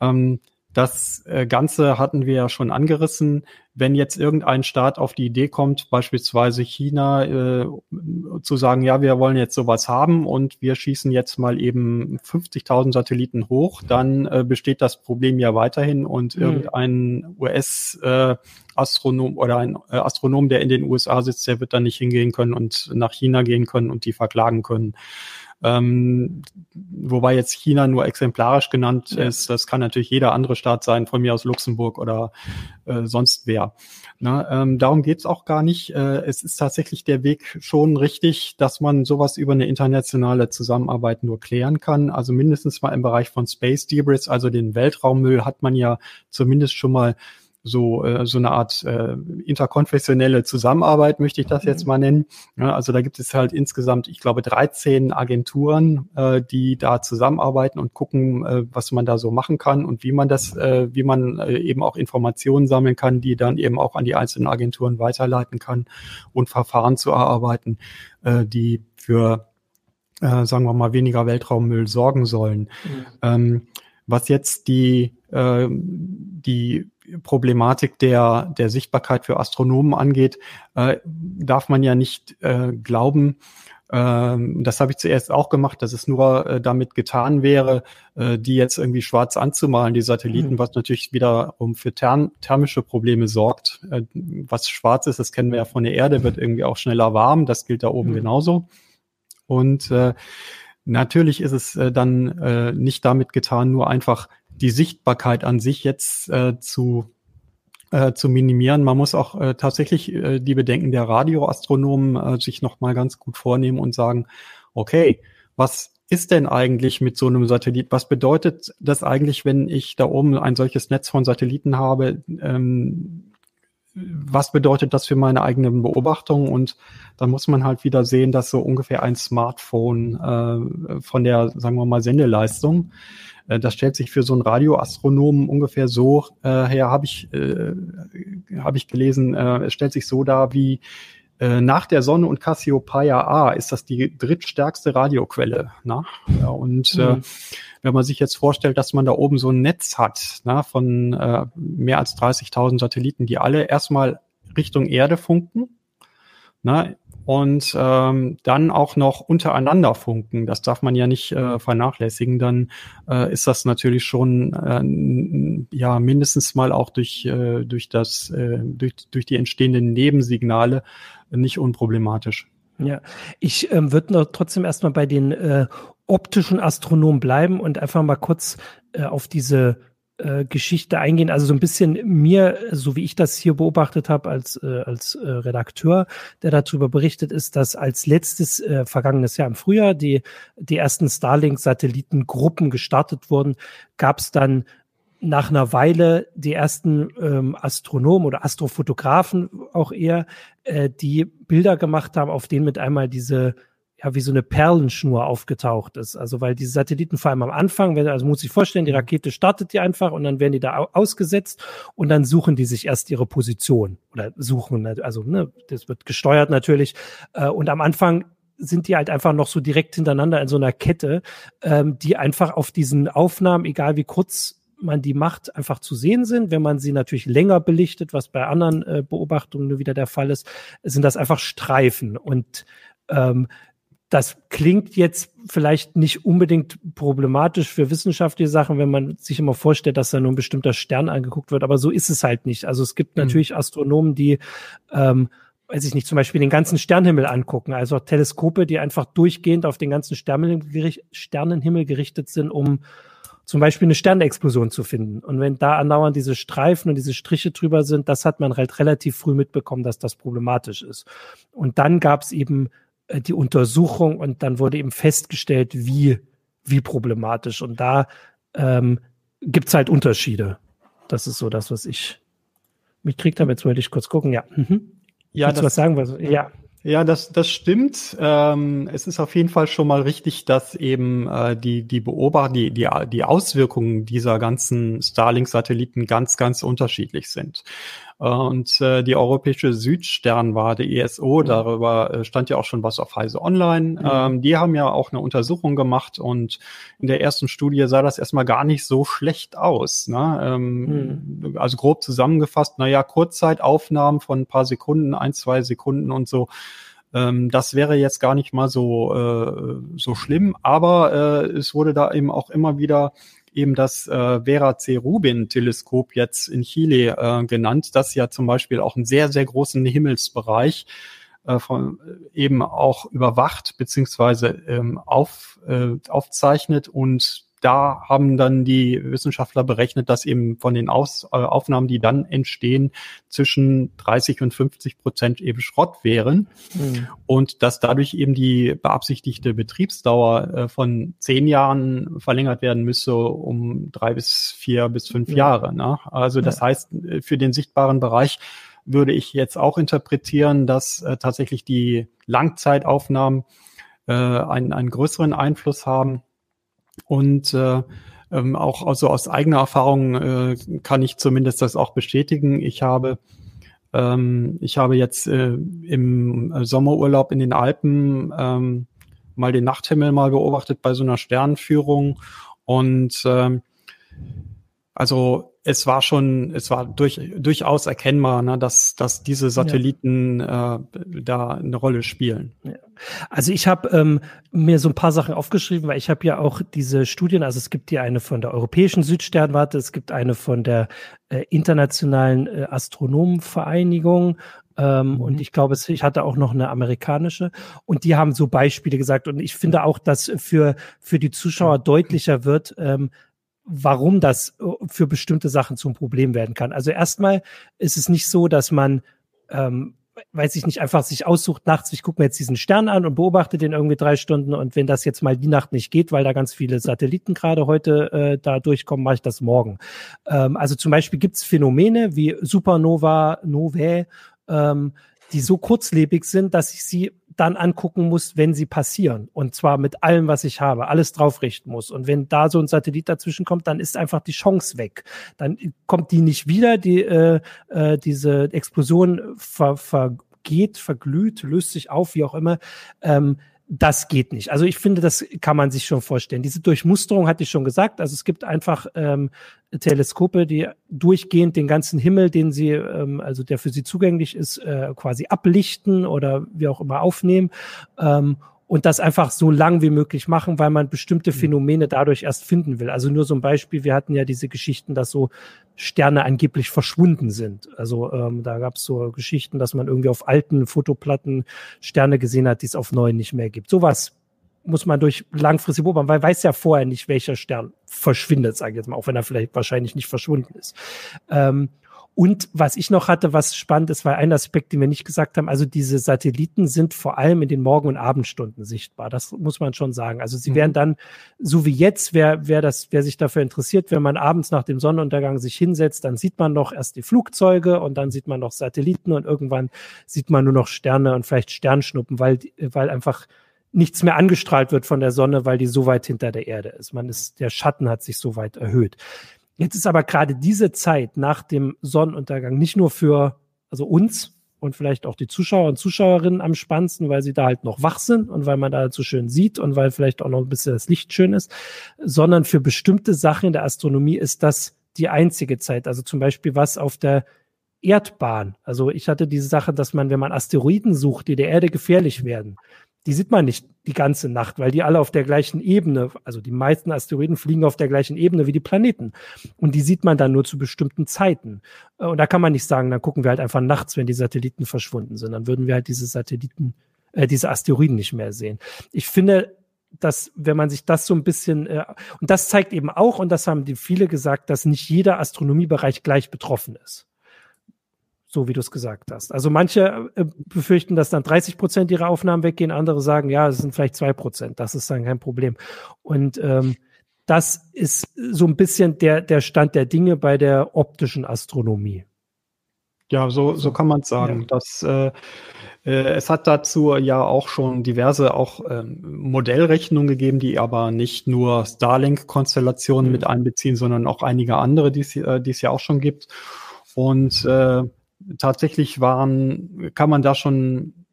Ähm, das äh, Ganze hatten wir ja schon angerissen. Wenn jetzt irgendein Staat auf die Idee kommt, beispielsweise China, äh, zu sagen, ja, wir wollen jetzt sowas haben und wir schießen jetzt mal eben 50.000 Satelliten hoch, dann äh, besteht das Problem ja weiterhin und mhm. irgendein US-Astronom äh, oder ein äh, Astronom, der in den USA sitzt, der wird dann nicht hingehen können und nach China gehen können und die verklagen können. Ähm, wobei jetzt China nur exemplarisch genannt ja. ist. Das kann natürlich jeder andere Staat sein, von mir aus Luxemburg oder äh, sonst wer. Na, ähm, darum geht's auch gar nicht. Äh, es ist tatsächlich der Weg schon richtig, dass man sowas über eine internationale Zusammenarbeit nur klären kann. Also mindestens mal im Bereich von Space Debris, also den Weltraummüll, hat man ja zumindest schon mal so, äh, so eine Art äh, interkonfessionelle Zusammenarbeit, möchte ich das jetzt mhm. mal nennen. Ja, also da gibt es halt insgesamt, ich glaube, 13 Agenturen, äh, die da zusammenarbeiten und gucken, äh, was man da so machen kann und wie man das, äh, wie man äh, eben auch Informationen sammeln kann, die dann eben auch an die einzelnen Agenturen weiterleiten kann und Verfahren zu erarbeiten, äh, die für äh, sagen wir mal, weniger Weltraummüll sorgen sollen. Mhm. Ähm, was jetzt die, äh, die Problematik der, der Sichtbarkeit für Astronomen angeht, äh, darf man ja nicht äh, glauben, ähm, das habe ich zuerst auch gemacht, dass es nur äh, damit getan wäre, äh, die jetzt irgendwie schwarz anzumalen, die Satelliten, mhm. was natürlich wiederum für therm thermische Probleme sorgt. Äh, was schwarz ist, das kennen wir ja von der Erde, wird irgendwie auch schneller warm. Das gilt da oben mhm. genauso. Und äh, natürlich ist es äh, dann äh, nicht damit getan, nur einfach die Sichtbarkeit an sich jetzt äh, zu äh, zu minimieren. Man muss auch äh, tatsächlich äh, die Bedenken der Radioastronomen äh, sich noch mal ganz gut vornehmen und sagen, okay, was ist denn eigentlich mit so einem Satellit? Was bedeutet das eigentlich, wenn ich da oben ein solches Netz von Satelliten habe? Ähm, was bedeutet das für meine eigenen Beobachtungen? Und dann muss man halt wieder sehen, dass so ungefähr ein Smartphone äh, von der, sagen wir mal, Sendeleistung äh, das stellt sich für so einen Radioastronomen ungefähr so äh, her, habe ich, äh, hab ich gelesen, äh, es stellt sich so dar wie äh, nach der Sonne und Cassiopeia A ist das die drittstärkste Radioquelle. Na? Ja, und äh, mhm. äh, wenn man sich jetzt vorstellt, dass man da oben so ein Netz hat na, von äh, mehr als 30.000 Satelliten, die alle erstmal Richtung Erde funken, na, und ähm, dann auch noch untereinander funken, das darf man ja nicht äh, vernachlässigen, dann äh, ist das natürlich schon äh, ja mindestens mal auch durch äh, durch das äh, durch durch die entstehenden Nebensignale nicht unproblematisch. Ja, ich ähm, würde noch trotzdem erstmal bei den äh, optischen Astronomen bleiben und einfach mal kurz äh, auf diese Geschichte eingehen. Also so ein bisschen mir, so wie ich das hier beobachtet habe als, äh, als äh, Redakteur, der darüber berichtet, ist, dass als letztes äh, vergangenes Jahr im Frühjahr die, die ersten Starlink-Satellitengruppen gestartet wurden, gab es dann nach einer Weile die ersten ähm, Astronomen oder Astrofotografen auch eher, äh, die Bilder gemacht haben, auf denen mit einmal diese ja, wie so eine Perlenschnur aufgetaucht ist. Also weil diese Satelliten vor allem am Anfang, wenn, also muss ich vorstellen, die Rakete startet die einfach und dann werden die da ausgesetzt und dann suchen die sich erst ihre Position oder suchen, ne, also ne, das wird gesteuert natürlich. Äh, und am Anfang sind die halt einfach noch so direkt hintereinander in so einer Kette, ähm, die einfach auf diesen Aufnahmen, egal wie kurz man die macht, einfach zu sehen sind. Wenn man sie natürlich länger belichtet, was bei anderen äh, Beobachtungen nur wieder der Fall ist, sind das einfach Streifen. Und ähm, das klingt jetzt vielleicht nicht unbedingt problematisch für wissenschaftliche Sachen, wenn man sich immer vorstellt, dass da nur ein bestimmter Stern angeguckt wird, aber so ist es halt nicht. Also es gibt mhm. natürlich Astronomen, die, ähm, weiß ich nicht, zum Beispiel den ganzen Sternenhimmel angucken, also Teleskope, die einfach durchgehend auf den ganzen Sternenhimmel gerichtet sind, um zum Beispiel eine Sternexplosion zu finden. Und wenn da andauernd diese Streifen und diese Striche drüber sind, das hat man halt relativ früh mitbekommen, dass das problematisch ist. Und dann gab es eben die Untersuchung und dann wurde eben festgestellt, wie, wie problematisch. Und da ähm, gibt es halt Unterschiede. Das ist so das, was ich mitkriegt habe. Jetzt wollte ich kurz gucken. Ja. Mhm. Ja, das, was sagen? Was, ja. Ja, das, das stimmt. Ähm, es ist auf jeden Fall schon mal richtig, dass eben äh, die, die Beobachter, die, die, die Auswirkungen dieser ganzen Starlink-Satelliten ganz, ganz unterschiedlich sind. Äh, und äh, die europäische Südsternwarte ESO, mhm. darüber äh, stand ja auch schon was auf Heise Online. Mhm. Ähm, die haben ja auch eine Untersuchung gemacht und in der ersten Studie sah das erstmal gar nicht so schlecht aus. Ne? Ähm, mhm. Also grob zusammengefasst, naja, Kurzzeitaufnahmen von ein paar Sekunden, ein, zwei Sekunden und so ähm, das wäre jetzt gar nicht mal so, äh, so schlimm, aber äh, es wurde da eben auch immer wieder eben das äh, Vera C. Rubin Teleskop jetzt in Chile äh, genannt, das ja zum Beispiel auch einen sehr, sehr großen Himmelsbereich äh, von, eben auch überwacht beziehungsweise ähm, auf, äh, aufzeichnet und da haben dann die Wissenschaftler berechnet, dass eben von den Aus, äh, Aufnahmen, die dann entstehen, zwischen 30 und 50 Prozent eben Schrott wären mhm. und dass dadurch eben die beabsichtigte Betriebsdauer äh, von zehn Jahren verlängert werden müsse um drei bis vier bis fünf ja. Jahre. Ne? Also das ja. heißt, äh, für den sichtbaren Bereich würde ich jetzt auch interpretieren, dass äh, tatsächlich die Langzeitaufnahmen äh, einen, einen größeren Einfluss haben und äh, ähm, auch also aus eigener Erfahrung äh, kann ich zumindest das auch bestätigen. Ich habe ähm, ich habe jetzt äh, im Sommerurlaub in den Alpen ähm, mal den Nachthimmel mal beobachtet bei so einer Sternenführung und ähm, also es war schon, es war durch, durchaus erkennbar, ne, dass, dass diese Satelliten ja. äh, da eine Rolle spielen. Also ich habe ähm, mir so ein paar Sachen aufgeschrieben, weil ich habe ja auch diese Studien, also es gibt ja eine von der Europäischen Südsternwarte, es gibt eine von der äh, Internationalen äh, Astronomenvereinigung ähm, mhm. Und ich glaube, ich hatte auch noch eine amerikanische. Und die haben so Beispiele gesagt. Und ich finde auch, dass für, für die Zuschauer deutlicher wird, ähm, warum das äh, für bestimmte Sachen zum Problem werden kann. Also erstmal ist es nicht so, dass man, ähm, weiß ich nicht, einfach sich aussucht nachts, ich gucke mir jetzt diesen Stern an und beobachte den irgendwie drei Stunden und wenn das jetzt mal die Nacht nicht geht, weil da ganz viele Satelliten gerade heute äh, da durchkommen, mache ich das morgen. Ähm, also zum Beispiel gibt es Phänomene wie Supernova, Novae, ähm, die so kurzlebig sind, dass ich sie dann angucken muss, wenn sie passieren. Und zwar mit allem, was ich habe, alles draufrichten muss. Und wenn da so ein Satellit dazwischen kommt, dann ist einfach die Chance weg. Dann kommt die nicht wieder, die, äh, äh, diese Explosion ver, vergeht, verglüht, löst sich auf, wie auch immer. Ähm, das geht nicht. Also ich finde, das kann man sich schon vorstellen. Diese Durchmusterung hatte ich schon gesagt. Also es gibt einfach ähm, Teleskope, die durchgehend den ganzen Himmel, den sie, ähm, also der für sie zugänglich ist, äh, quasi ablichten oder wie auch immer aufnehmen. Ähm, und das einfach so lang wie möglich machen, weil man bestimmte mhm. Phänomene dadurch erst finden will. Also nur so ein Beispiel, wir hatten ja diese Geschichten, dass so Sterne angeblich verschwunden sind. Also ähm, da gab es so Geschichten, dass man irgendwie auf alten Fotoplatten Sterne gesehen hat, die es auf neuen nicht mehr gibt. Sowas muss man durch langfristige beobachten, weil man weiß ja vorher nicht, welcher Stern verschwindet, sage ich jetzt mal, auch wenn er vielleicht wahrscheinlich nicht verschwunden ist. Ähm, und was ich noch hatte, was spannend ist, war ein Aspekt, den wir nicht gesagt haben, also diese Satelliten sind vor allem in den Morgen- und Abendstunden sichtbar. Das muss man schon sagen. Also sie mhm. werden dann, so wie jetzt, wer, wer das, wer sich dafür interessiert, wenn man abends nach dem Sonnenuntergang sich hinsetzt, dann sieht man noch erst die Flugzeuge und dann sieht man noch Satelliten und irgendwann sieht man nur noch Sterne und vielleicht Sternschnuppen, weil, weil einfach nichts mehr angestrahlt wird von der Sonne, weil die so weit hinter der Erde ist. Man ist, der Schatten hat sich so weit erhöht. Jetzt ist aber gerade diese Zeit nach dem Sonnenuntergang nicht nur für also uns und vielleicht auch die Zuschauer und Zuschauerinnen am spannendsten, weil sie da halt noch wach sind und weil man da halt so schön sieht und weil vielleicht auch noch ein bisschen das Licht schön ist, sondern für bestimmte Sachen in der Astronomie ist das die einzige Zeit. Also zum Beispiel was auf der Erdbahn. Also ich hatte diese Sache, dass man, wenn man Asteroiden sucht, die der Erde gefährlich werden, die sieht man nicht die ganze Nacht, weil die alle auf der gleichen Ebene, also die meisten Asteroiden fliegen auf der gleichen Ebene wie die Planeten. Und die sieht man dann nur zu bestimmten Zeiten. Äh, und da kann man nicht sagen, dann gucken wir halt einfach nachts, wenn die Satelliten verschwunden sind. Dann würden wir halt diese Satelliten, äh, diese Asteroiden nicht mehr sehen. Ich finde, dass wenn man sich das so ein bisschen äh, und das zeigt eben auch und das haben die viele gesagt, dass nicht jeder Astronomiebereich gleich betroffen ist so wie du es gesagt hast. Also manche äh, befürchten, dass dann 30 Prozent ihrer Aufnahmen weggehen, andere sagen, ja, es sind vielleicht zwei Prozent, das ist dann kein Problem. Und ähm, das ist so ein bisschen der, der Stand der Dinge bei der optischen Astronomie. Ja, so, so kann man es sagen. Ja. Dass, äh, äh, es hat dazu ja auch schon diverse auch ähm, Modellrechnungen gegeben, die aber nicht nur Starlink-Konstellationen mhm. mit einbeziehen, sondern auch einige andere, die es äh, ja auch schon gibt. Und äh, tatsächlich waren, kann man da schon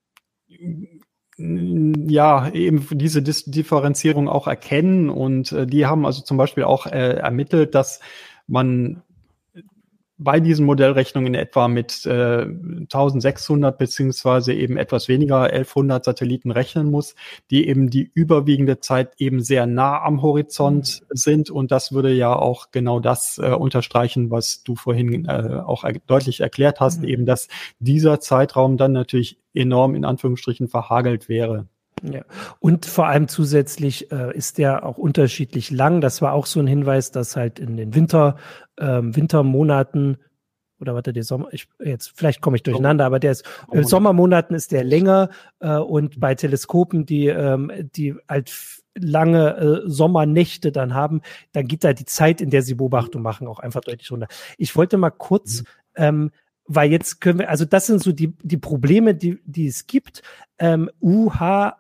ja, eben diese Differenzierung auch erkennen. Und äh, die haben also zum Beispiel auch äh, ermittelt, dass man bei diesen Modellrechnungen etwa mit äh, 1600 beziehungsweise eben etwas weniger 1100 Satelliten rechnen muss, die eben die überwiegende Zeit eben sehr nah am Horizont mhm. sind und das würde ja auch genau das äh, unterstreichen, was du vorhin äh, auch er deutlich erklärt hast, mhm. eben dass dieser Zeitraum dann natürlich enorm in Anführungsstrichen verhagelt wäre. Ja. Und vor allem zusätzlich äh, ist der auch unterschiedlich lang. Das war auch so ein Hinweis, dass halt in den Winter, ähm, Wintermonaten oder warte, der Sommer, ich, jetzt, vielleicht komme ich durcheinander, aber der ist, äh, Sommermonaten ist der länger äh, und bei Teleskopen, die, ähm, die halt lange äh, Sommernächte dann haben, dann geht da die Zeit, in der sie Beobachtung machen, auch einfach deutlich runter. Ich wollte mal kurz, mhm. ähm, weil jetzt können wir, also das sind so die, die Probleme, die, die es gibt. Ähm, UH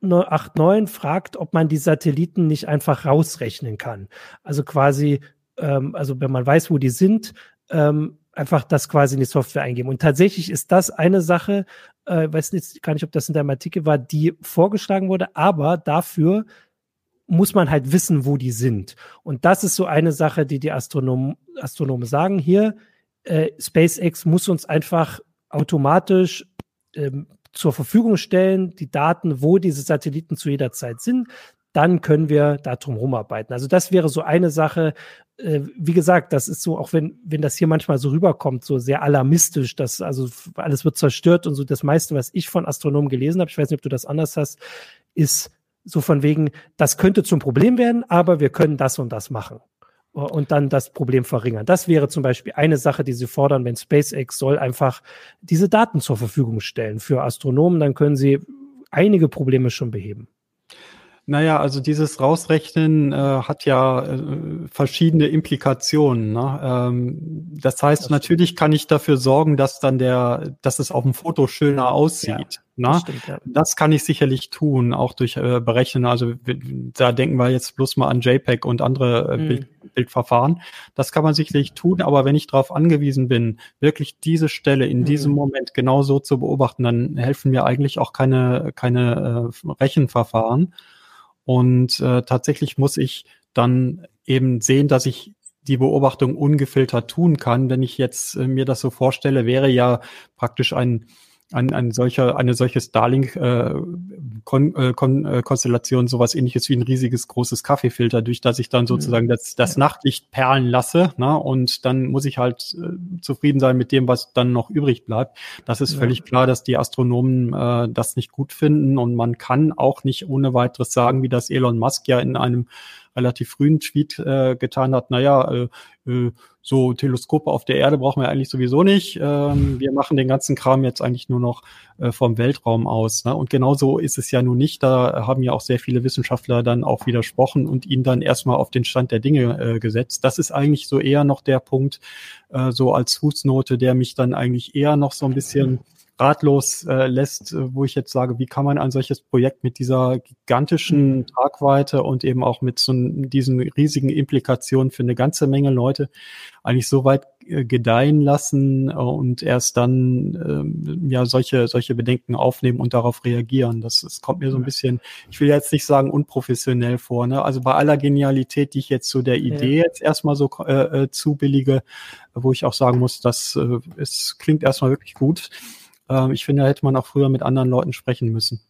89 fragt, ob man die Satelliten nicht einfach rausrechnen kann. Also quasi, ähm, also wenn man weiß, wo die sind, ähm, einfach das quasi in die Software eingeben. Und tatsächlich ist das eine Sache, äh, weiß jetzt gar nicht, ob das in deinem Artikel war, die vorgeschlagen wurde, aber dafür muss man halt wissen, wo die sind. Und das ist so eine Sache, die die Astronom Astronomen sagen. Hier, äh, SpaceX muss uns einfach automatisch ähm, zur Verfügung stellen, die Daten, wo diese Satelliten zu jeder Zeit sind, dann können wir darum rumarbeiten. Also das wäre so eine Sache. Äh, wie gesagt, das ist so, auch wenn, wenn das hier manchmal so rüberkommt, so sehr alarmistisch, dass also alles wird zerstört und so das meiste, was ich von Astronomen gelesen habe, ich weiß nicht, ob du das anders hast, ist so von wegen, das könnte zum Problem werden, aber wir können das und das machen und dann das Problem verringern. Das wäre zum Beispiel eine Sache, die sie fordern, wenn SpaceX soll einfach diese Daten zur Verfügung stellen für Astronomen, dann können sie einige Probleme schon beheben. Naja, also dieses Rausrechnen äh, hat ja äh, verschiedene Implikationen. Ne? Ähm, das heißt, das natürlich kann ich dafür sorgen, dass dann der, dass es auf dem Foto schöner aussieht. Ja, ne? das, stimmt, ja. das, kann ich sicherlich tun, auch durch äh, Berechnen. Also da denken wir jetzt bloß mal an JPEG und andere äh, mhm. Bild, Bildverfahren. Das kann man sicherlich tun, aber wenn ich darauf angewiesen bin, wirklich diese Stelle in mhm. diesem Moment genau so zu beobachten, dann helfen mir eigentlich auch keine, keine äh, Rechenverfahren. Und äh, tatsächlich muss ich dann eben sehen, dass ich die Beobachtung ungefiltert tun kann. Wenn ich jetzt äh, mir das so vorstelle, wäre ja praktisch ein ein, ein solcher, eine solche Starlink-Konstellation äh, äh, sowas ähnliches wie ein riesiges großes Kaffeefilter, durch das ich dann mhm. sozusagen das, das ja. Nachtlicht perlen lasse. Ne? Und dann muss ich halt äh, zufrieden sein mit dem, was dann noch übrig bleibt. Das ist ja. völlig klar, dass die Astronomen äh, das nicht gut finden und man kann auch nicht ohne weiteres sagen, wie das Elon Musk ja in einem relativ frühen Tweet äh, getan hat, naja, äh, äh, so Teleskope auf der Erde brauchen wir eigentlich sowieso nicht. Ähm, wir machen den ganzen Kram jetzt eigentlich nur noch äh, vom Weltraum aus. Ne? Und genauso ist es ja nun nicht. Da haben ja auch sehr viele Wissenschaftler dann auch widersprochen und ihn dann erstmal auf den Stand der Dinge äh, gesetzt. Das ist eigentlich so eher noch der Punkt, äh, so als Fußnote, der mich dann eigentlich eher noch so ein bisschen ratlos äh, lässt, äh, wo ich jetzt sage, wie kann man ein solches Projekt mit dieser gigantischen mhm. Tragweite und eben auch mit so diesen riesigen Implikationen für eine ganze Menge Leute eigentlich so weit äh, gedeihen lassen äh, und erst dann äh, ja solche solche Bedenken aufnehmen und darauf reagieren. Das, das kommt mir so ein bisschen, ich will jetzt nicht sagen unprofessionell vor. Ne? Also bei aller Genialität, die ich jetzt zu der Idee ja. jetzt erstmal so äh, äh, zubillige, wo ich auch sagen muss, das äh, es klingt erstmal wirklich gut ähm, ich finde, da hätte man auch früher mit anderen Leuten sprechen müssen.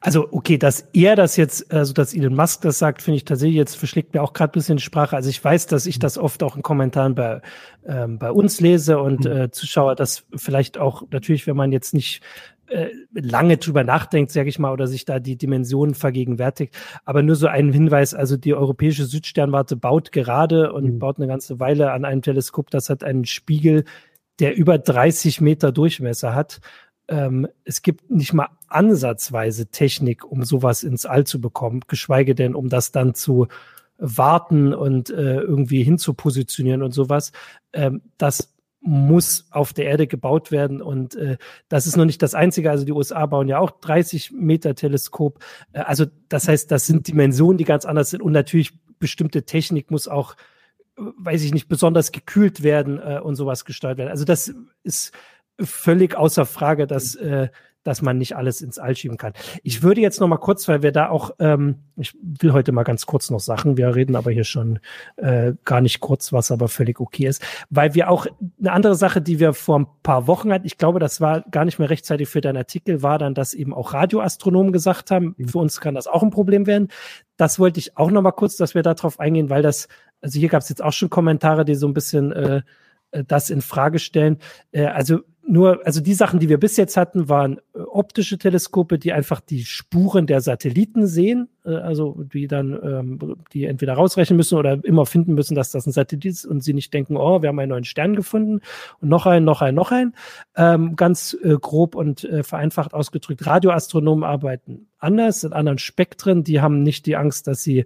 Also, okay, dass er das jetzt, also dass Elon Musk das sagt, finde ich tatsächlich jetzt verschlägt mir auch gerade ein bisschen die Sprache. Also ich weiß, dass ich das oft auch in Kommentaren bei, ähm, bei uns lese und mhm. äh, Zuschauer, das vielleicht auch natürlich, wenn man jetzt nicht äh, lange drüber nachdenkt, sage ich mal, oder sich da die Dimensionen vergegenwärtigt. Aber nur so ein Hinweis, also die europäische Südsternwarte baut gerade und mhm. baut eine ganze Weile an einem Teleskop, das hat einen Spiegel, der über 30 Meter Durchmesser hat. Ähm, es gibt nicht mal ansatzweise Technik, um sowas ins All zu bekommen, geschweige denn, um das dann zu warten und äh, irgendwie hinzupositionieren und sowas. Ähm, das muss auf der Erde gebaut werden und äh, das ist noch nicht das Einzige. Also die USA bauen ja auch 30 Meter Teleskop. Äh, also das heißt, das sind Dimensionen, die ganz anders sind und natürlich bestimmte Technik muss auch weiß ich nicht, besonders gekühlt werden äh, und sowas gesteuert werden. Also das ist völlig außer Frage, dass, äh, dass man nicht alles ins All schieben kann. Ich würde jetzt noch mal kurz, weil wir da auch, ähm, ich will heute mal ganz kurz noch Sachen, wir reden aber hier schon äh, gar nicht kurz, was aber völlig okay ist, weil wir auch eine andere Sache, die wir vor ein paar Wochen hatten, ich glaube, das war gar nicht mehr rechtzeitig für deinen Artikel, war dann, dass eben auch Radioastronomen gesagt haben, mhm. für uns kann das auch ein Problem werden. Das wollte ich auch noch mal kurz, dass wir darauf eingehen, weil das also hier gab es jetzt auch schon Kommentare, die so ein bisschen äh, äh, das in Frage stellen. Äh, also nur, also die Sachen, die wir bis jetzt hatten, waren äh, optische Teleskope, die einfach die Spuren der Satelliten sehen, äh, also die dann, ähm, die entweder rausrechnen müssen oder immer finden müssen, dass das ein Satellit ist und sie nicht denken, oh, wir haben einen neuen Stern gefunden und noch einen, noch einen, noch einen. Ähm, ganz äh, grob und äh, vereinfacht ausgedrückt, Radioastronomen arbeiten anders, in anderen Spektren, die haben nicht die Angst, dass sie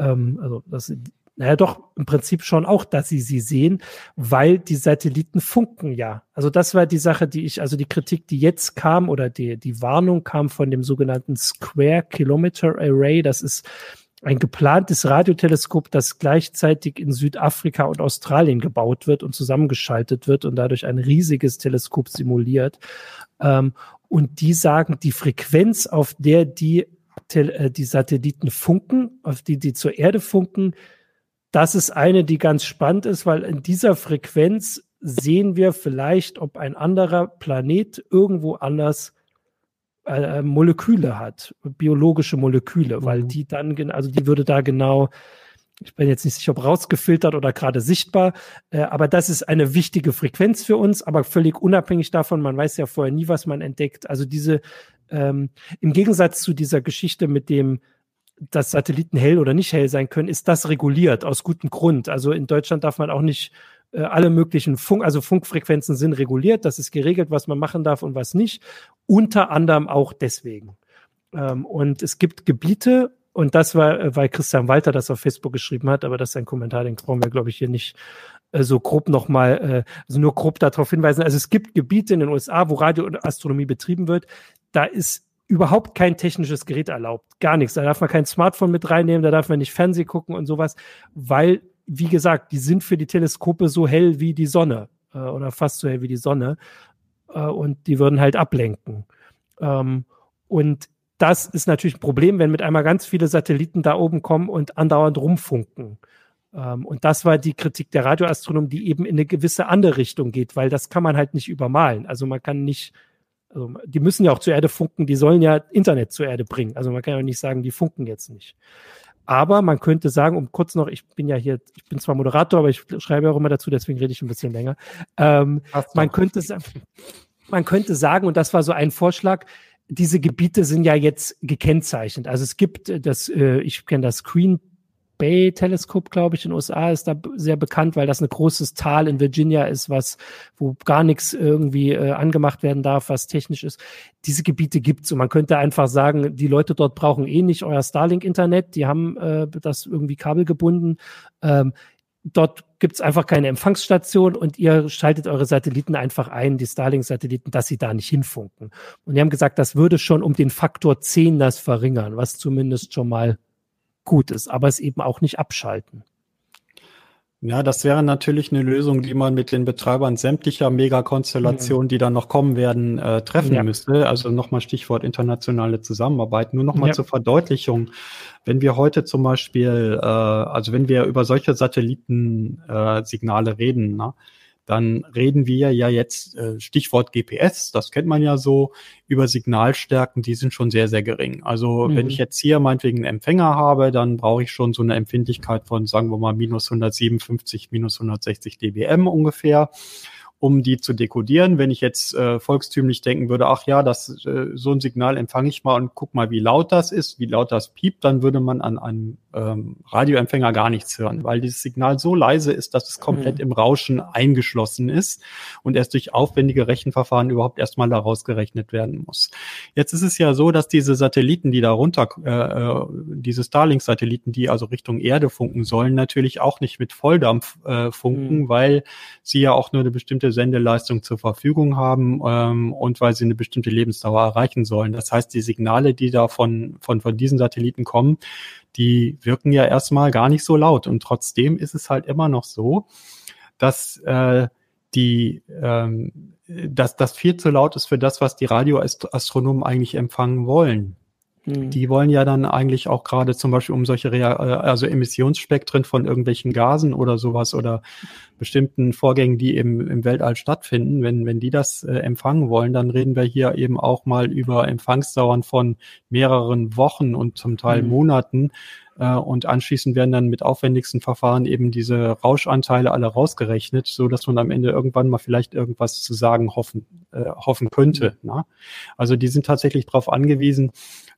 ähm, also dass sie naja, doch, im Prinzip schon auch, dass sie sie sehen, weil die Satelliten funken ja. Also das war die Sache, die ich, also die Kritik, die jetzt kam oder die, die Warnung kam von dem sogenannten Square Kilometer Array. Das ist ein geplantes Radioteleskop, das gleichzeitig in Südafrika und Australien gebaut wird und zusammengeschaltet wird und dadurch ein riesiges Teleskop simuliert. Ähm, und die sagen, die Frequenz, auf der die, äh, die Satelliten funken, auf die die zur Erde funken, das ist eine, die ganz spannend ist, weil in dieser Frequenz sehen wir vielleicht, ob ein anderer Planet irgendwo anders äh, Moleküle hat, biologische Moleküle, mhm. weil die dann, also die würde da genau, ich bin jetzt nicht sicher, ob rausgefiltert oder gerade sichtbar, äh, aber das ist eine wichtige Frequenz für uns, aber völlig unabhängig davon, man weiß ja vorher nie, was man entdeckt. Also diese, ähm, im Gegensatz zu dieser Geschichte mit dem, dass Satelliten hell oder nicht hell sein können, ist das reguliert aus gutem Grund. Also in Deutschland darf man auch nicht äh, alle möglichen Funk, also Funkfrequenzen sind reguliert. Das ist geregelt, was man machen darf und was nicht. Unter anderem auch deswegen. Ähm, und es gibt Gebiete, und das war, äh, weil Christian Walter das auf Facebook geschrieben hat, aber das ist ein Kommentar, den brauchen wir, glaube ich, hier nicht äh, so grob nochmal, äh, also nur grob darauf hinweisen. Also es gibt Gebiete in den USA, wo Radioastronomie betrieben wird. Da ist überhaupt kein technisches Gerät erlaubt. Gar nichts. Da darf man kein Smartphone mit reinnehmen, da darf man nicht Fernseh gucken und sowas, weil, wie gesagt, die sind für die Teleskope so hell wie die Sonne äh, oder fast so hell wie die Sonne. Äh, und die würden halt ablenken. Ähm, und das ist natürlich ein Problem, wenn mit einmal ganz viele Satelliten da oben kommen und andauernd rumfunken. Ähm, und das war die Kritik der Radioastronomen, die eben in eine gewisse andere Richtung geht, weil das kann man halt nicht übermalen. Also man kann nicht, also die müssen ja auch zur Erde funken, die sollen ja Internet zur Erde bringen. Also man kann ja nicht sagen, die funken jetzt nicht. Aber man könnte sagen, um kurz noch, ich bin ja hier, ich bin zwar Moderator, aber ich schreibe ja auch immer dazu, deswegen rede ich ein bisschen länger. Ähm, man könnte man könnte sagen, und das war so ein Vorschlag, diese Gebiete sind ja jetzt gekennzeichnet. Also es gibt das, äh, ich kenne das Green Bay Teleskop, glaube ich, in den USA ist da sehr bekannt, weil das ein großes Tal in Virginia ist, was, wo gar nichts irgendwie äh, angemacht werden darf, was technisch ist. Diese Gebiete gibt's und man könnte einfach sagen, die Leute dort brauchen eh nicht euer Starlink-Internet, die haben äh, das irgendwie kabelgebunden. Ähm, dort gibt's einfach keine Empfangsstation und ihr schaltet eure Satelliten einfach ein, die Starlink-Satelliten, dass sie da nicht hinfunken. Und die haben gesagt, das würde schon um den Faktor 10 das verringern, was zumindest schon mal gut ist, aber es eben auch nicht abschalten. Ja, das wäre natürlich eine Lösung, die man mit den Betreibern sämtlicher Megakonstellationen, mhm. die dann noch kommen werden, äh, treffen ja. müsste. Also nochmal Stichwort internationale Zusammenarbeit. Nur nochmal ja. zur Verdeutlichung. Wenn wir heute zum Beispiel, äh, also wenn wir über solche Satellitensignale äh, reden, na, dann reden wir ja jetzt, äh, Stichwort GPS, das kennt man ja so, über Signalstärken, die sind schon sehr, sehr gering. Also mhm. wenn ich jetzt hier meinetwegen einen Empfänger habe, dann brauche ich schon so eine Empfindlichkeit von, sagen wir mal, minus 157, minus 160 dBm ungefähr um die zu dekodieren. Wenn ich jetzt äh, volkstümlich denken würde, ach ja, das äh, so ein Signal empfange ich mal und guck mal, wie laut das ist, wie laut das piept, dann würde man an einem ähm, Radioempfänger gar nichts hören, weil dieses Signal so leise ist, dass es komplett mhm. im Rauschen eingeschlossen ist und erst durch aufwendige Rechenverfahren überhaupt erstmal daraus gerechnet werden muss. Jetzt ist es ja so, dass diese Satelliten, die da runter, äh, äh, diese Starlink-Satelliten, die also Richtung Erde funken sollen, natürlich auch nicht mit Volldampf äh, funken, mhm. weil sie ja auch nur eine bestimmte Sendeleistung zur Verfügung haben ähm, und weil sie eine bestimmte Lebensdauer erreichen sollen. Das heißt, die Signale, die da von, von, von diesen Satelliten kommen, die wirken ja erstmal gar nicht so laut. Und trotzdem ist es halt immer noch so, dass äh, die ähm, dass das viel zu laut ist für das, was die Radioastronomen eigentlich empfangen wollen. Mhm. Die wollen ja dann eigentlich auch gerade zum Beispiel um solche Rea äh, also Emissionsspektren von irgendwelchen Gasen oder sowas oder bestimmten Vorgängen, die eben im Weltall stattfinden, wenn, wenn die das äh, empfangen wollen, dann reden wir hier eben auch mal über Empfangsdauern von mehreren Wochen und zum Teil mhm. Monaten. Äh, und anschließend werden dann mit aufwendigsten Verfahren eben diese Rauschanteile alle rausgerechnet, so dass man am Ende irgendwann mal vielleicht irgendwas zu sagen hoffen, äh, hoffen könnte. Mhm. Ne? Also die sind tatsächlich darauf angewiesen,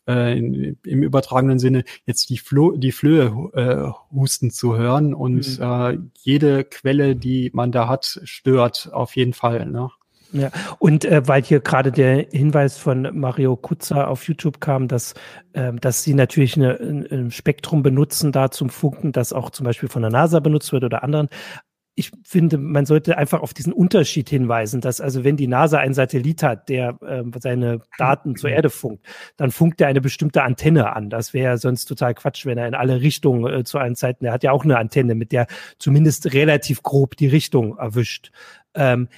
äh, in, im übertragenen Sinne jetzt die, Flo die Flöhe äh, husten zu hören und mhm. äh, jede Quelle, die man da hat, stört auf jeden Fall. Ne? Ja, und äh, weil hier gerade der Hinweis von Mario Kutzer auf YouTube kam, dass, äh, dass sie natürlich eine, ein Spektrum benutzen da zum Funken, das auch zum Beispiel von der NASA benutzt wird oder anderen ich finde, man sollte einfach auf diesen Unterschied hinweisen, dass also wenn die NASA einen Satellit hat, der äh, seine Daten zur Erde funkt, dann funkt er eine bestimmte Antenne an. Das wäre sonst total Quatsch, wenn er in alle Richtungen äh, zu allen Zeiten, er hat ja auch eine Antenne, mit der zumindest relativ grob die Richtung erwischt. Ähm,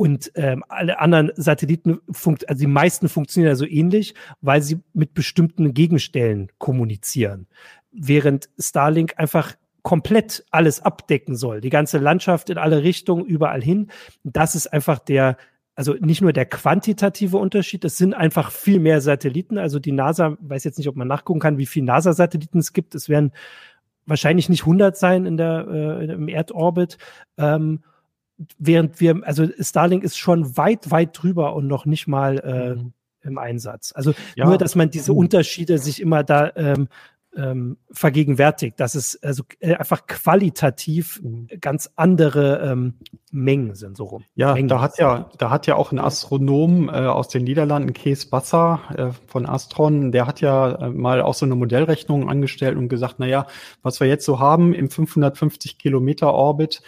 und ähm, alle anderen Satelliten, funkt, also die meisten funktionieren ja so ähnlich, weil sie mit bestimmten Gegenstellen kommunizieren. Während Starlink einfach komplett alles abdecken soll, die ganze Landschaft in alle Richtungen, überall hin. Das ist einfach der, also nicht nur der quantitative Unterschied, es sind einfach viel mehr Satelliten. Also die NASA, weiß jetzt nicht, ob man nachgucken kann, wie viele NASA-Satelliten es gibt. Es werden wahrscheinlich nicht 100 sein in der, äh, im Erdorbit. Ähm, während wir, also Starlink ist schon weit, weit drüber und noch nicht mal äh, mhm. im Einsatz. Also ja. nur, dass man diese Unterschiede sich immer da ähm, ähm, vergegenwärtigt, dass es also äh, einfach qualitativ mhm. ganz andere ähm, Mengen sind so rum. Ja, Mengen da hat ja, da hat ja auch ein Astronom äh, aus den Niederlanden, Kees Basser äh, von Astron, der hat ja äh, mal auch so eine Modellrechnung angestellt und gesagt, na ja, was wir jetzt so haben im 550 Kilometer Orbit,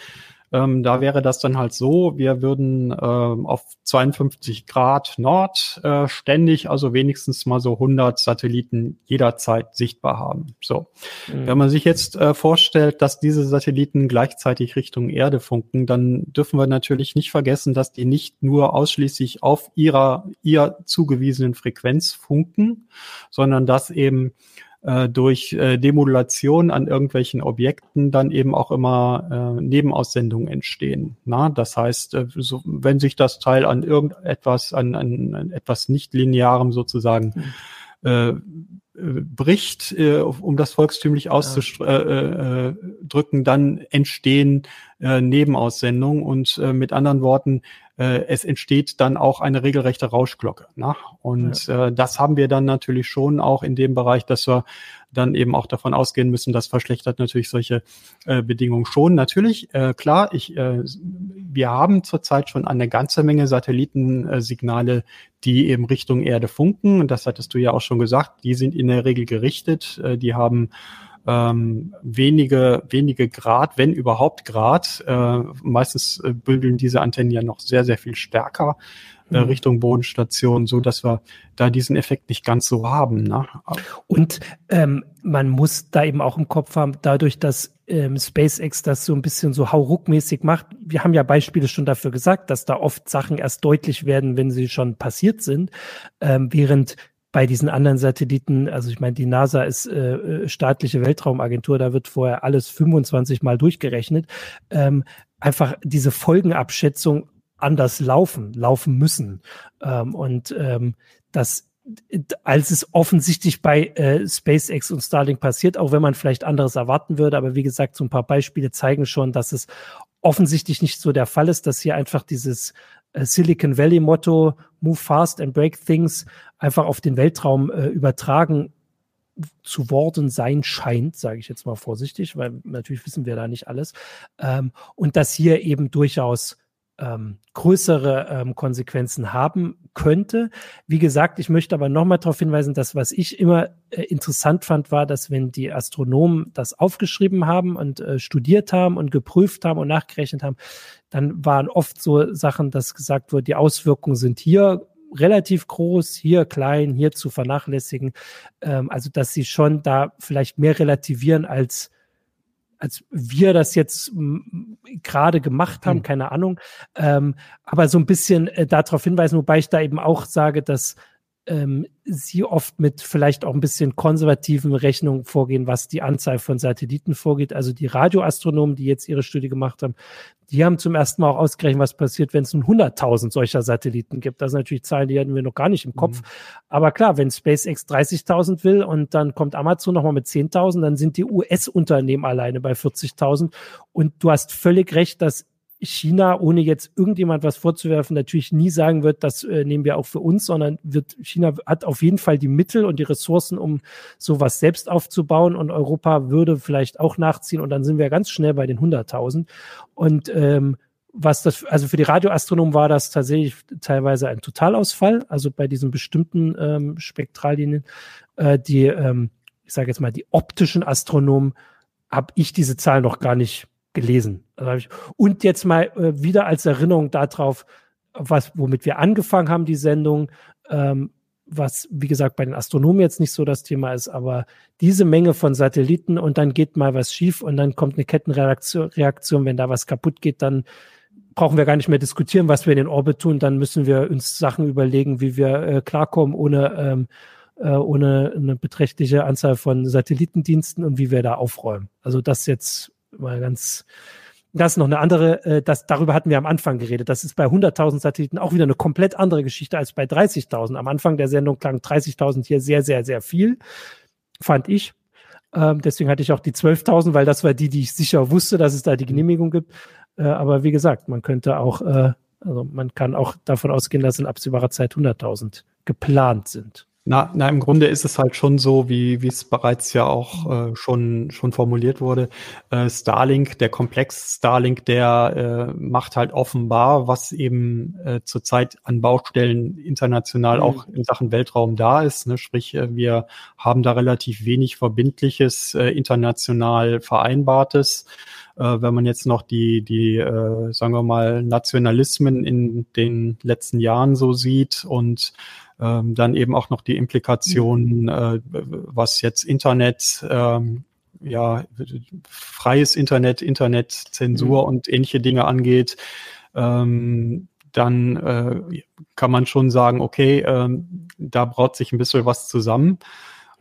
ähm, da wäre das dann halt so, wir würden äh, auf 52 Grad Nord äh, ständig, also wenigstens mal so 100 Satelliten jederzeit sichtbar haben. So, mhm. wenn man sich jetzt äh, vorstellt, dass diese Satelliten gleichzeitig Richtung Erde funken, dann dürfen wir natürlich nicht vergessen, dass die nicht nur ausschließlich auf ihrer ihr zugewiesenen Frequenz funken, sondern dass eben äh, durch äh, Demodulation an irgendwelchen Objekten dann eben auch immer äh, Nebenaussendungen entstehen. Na, das heißt, äh, so, wenn sich das Teil an irgendetwas, an, an, an etwas nicht linearem sozusagen mhm. äh, bricht, äh, um das volkstümlich auszudrücken, dann entstehen äh, Nebenaussendungen und äh, mit anderen Worten, äh, es entsteht dann auch eine regelrechte Rauschglocke. Ne? Und ja. äh, das haben wir dann natürlich schon auch in dem Bereich, dass wir dann eben auch davon ausgehen müssen, das verschlechtert natürlich solche äh, Bedingungen schon. Natürlich, äh, klar, ich, äh, wir haben zurzeit schon eine ganze Menge Satellitensignale, die eben Richtung Erde funken. Und das hattest du ja auch schon gesagt. Die sind in der Regel gerichtet. Äh, die haben ähm, wenige, wenige Grad, wenn überhaupt Grad. Äh, meistens äh, bündeln diese Antennen ja noch sehr, sehr viel stärker äh, mhm. Richtung Bodenstation, so dass wir da diesen Effekt nicht ganz so haben. Ne? Und ähm, man muss da eben auch im Kopf haben, dadurch, dass ähm, SpaceX das so ein bisschen so hauruckmäßig macht. Wir haben ja Beispiele schon dafür gesagt, dass da oft Sachen erst deutlich werden, wenn sie schon passiert sind, ähm, während bei diesen anderen Satelliten, also ich meine, die NASA ist äh, äh staatliche Weltraumagentur, da wird vorher alles 25 Mal durchgerechnet. Ähm, einfach diese Folgenabschätzung anders laufen, laufen müssen. Ähm, und ähm, das als es offensichtlich bei äh, SpaceX und Starlink passiert, auch wenn man vielleicht anderes erwarten würde. Aber wie gesagt, so ein paar Beispiele zeigen schon, dass es offensichtlich nicht so der Fall ist, dass hier einfach dieses äh, Silicon Valley Motto Move fast and break things einfach auf den Weltraum äh, übertragen zu worden sein scheint, sage ich jetzt mal vorsichtig, weil natürlich wissen wir da nicht alles. Ähm, und dass hier eben durchaus ähm, größere ähm, Konsequenzen haben könnte. Wie gesagt, ich möchte aber nochmal darauf hinweisen, dass was ich immer äh, interessant fand, war, dass wenn die Astronomen das aufgeschrieben haben und äh, studiert haben und geprüft haben und nachgerechnet haben, dann waren oft so Sachen, dass gesagt wurde, die Auswirkungen sind hier relativ groß, hier klein, hier zu vernachlässigen. Ähm, also dass sie schon da vielleicht mehr relativieren als als wir das jetzt gerade gemacht haben, hm. keine Ahnung. Ähm, aber so ein bisschen äh, darauf hinweisen, wobei ich da eben auch sage, dass ähm, sie oft mit vielleicht auch ein bisschen konservativen Rechnungen vorgehen, was die Anzahl von Satelliten vorgeht. Also die Radioastronomen, die jetzt ihre Studie gemacht haben, die haben zum ersten Mal auch ausgerechnet, was passiert, wenn es nun 100.000 solcher Satelliten gibt. Das sind natürlich Zahlen, die hatten wir noch gar nicht im Kopf. Mhm. Aber klar, wenn SpaceX 30.000 will und dann kommt Amazon nochmal mit 10.000, dann sind die US-Unternehmen alleine bei 40.000. Und du hast völlig recht, dass China, ohne jetzt irgendjemand was vorzuwerfen, natürlich nie sagen wird, das äh, nehmen wir auch für uns, sondern wird China hat auf jeden Fall die Mittel und die Ressourcen, um sowas selbst aufzubauen und Europa würde vielleicht auch nachziehen und dann sind wir ganz schnell bei den 100.000 und ähm, was das, also für die Radioastronomen war das tatsächlich teilweise ein Totalausfall, also bei diesen bestimmten ähm, Spektrallinien, äh, die, ähm, ich sage jetzt mal, die optischen Astronomen, habe ich diese Zahl noch gar nicht gelesen. Also und jetzt mal äh, wieder als Erinnerung darauf, was, womit wir angefangen haben, die Sendung, ähm, was, wie gesagt, bei den Astronomen jetzt nicht so das Thema ist, aber diese Menge von Satelliten und dann geht mal was schief und dann kommt eine Kettenreaktion, Reaktion, wenn da was kaputt geht, dann brauchen wir gar nicht mehr diskutieren, was wir in den Orbit tun, dann müssen wir uns Sachen überlegen, wie wir äh, klarkommen ohne, ähm, äh, ohne eine beträchtliche Anzahl von Satellitendiensten und wie wir da aufräumen. Also das jetzt mal ganz, das ist noch eine andere, äh, das, darüber hatten wir am Anfang geredet. Das ist bei 100.000 Satelliten auch wieder eine komplett andere Geschichte als bei 30.000. Am Anfang der Sendung klang 30.000 hier sehr, sehr, sehr viel, fand ich. Ähm, deswegen hatte ich auch die 12.000, weil das war die, die ich sicher wusste, dass es da die Genehmigung gibt. Äh, aber wie gesagt, man könnte auch, äh, also man kann auch davon ausgehen, dass in absehbarer Zeit 100.000 geplant sind. Na, na, im Grunde ist es halt schon so, wie wie es bereits ja auch äh, schon schon formuliert wurde. Äh, Starlink, der Komplex Starlink, der äh, macht halt offenbar, was eben äh, zurzeit an Baustellen international mhm. auch in Sachen Weltraum da ist. Ne? Sprich, äh, wir haben da relativ wenig Verbindliches, äh, international Vereinbartes. Äh, wenn man jetzt noch die, die äh, sagen wir mal, Nationalismen in den letzten Jahren so sieht und ähm, dann eben auch noch die Implikationen, äh, was jetzt Internet, ähm, ja, freies Internet, Internetzensur mhm. und ähnliche Dinge angeht. Ähm, dann äh, kann man schon sagen, okay, ähm, da braut sich ein bisschen was zusammen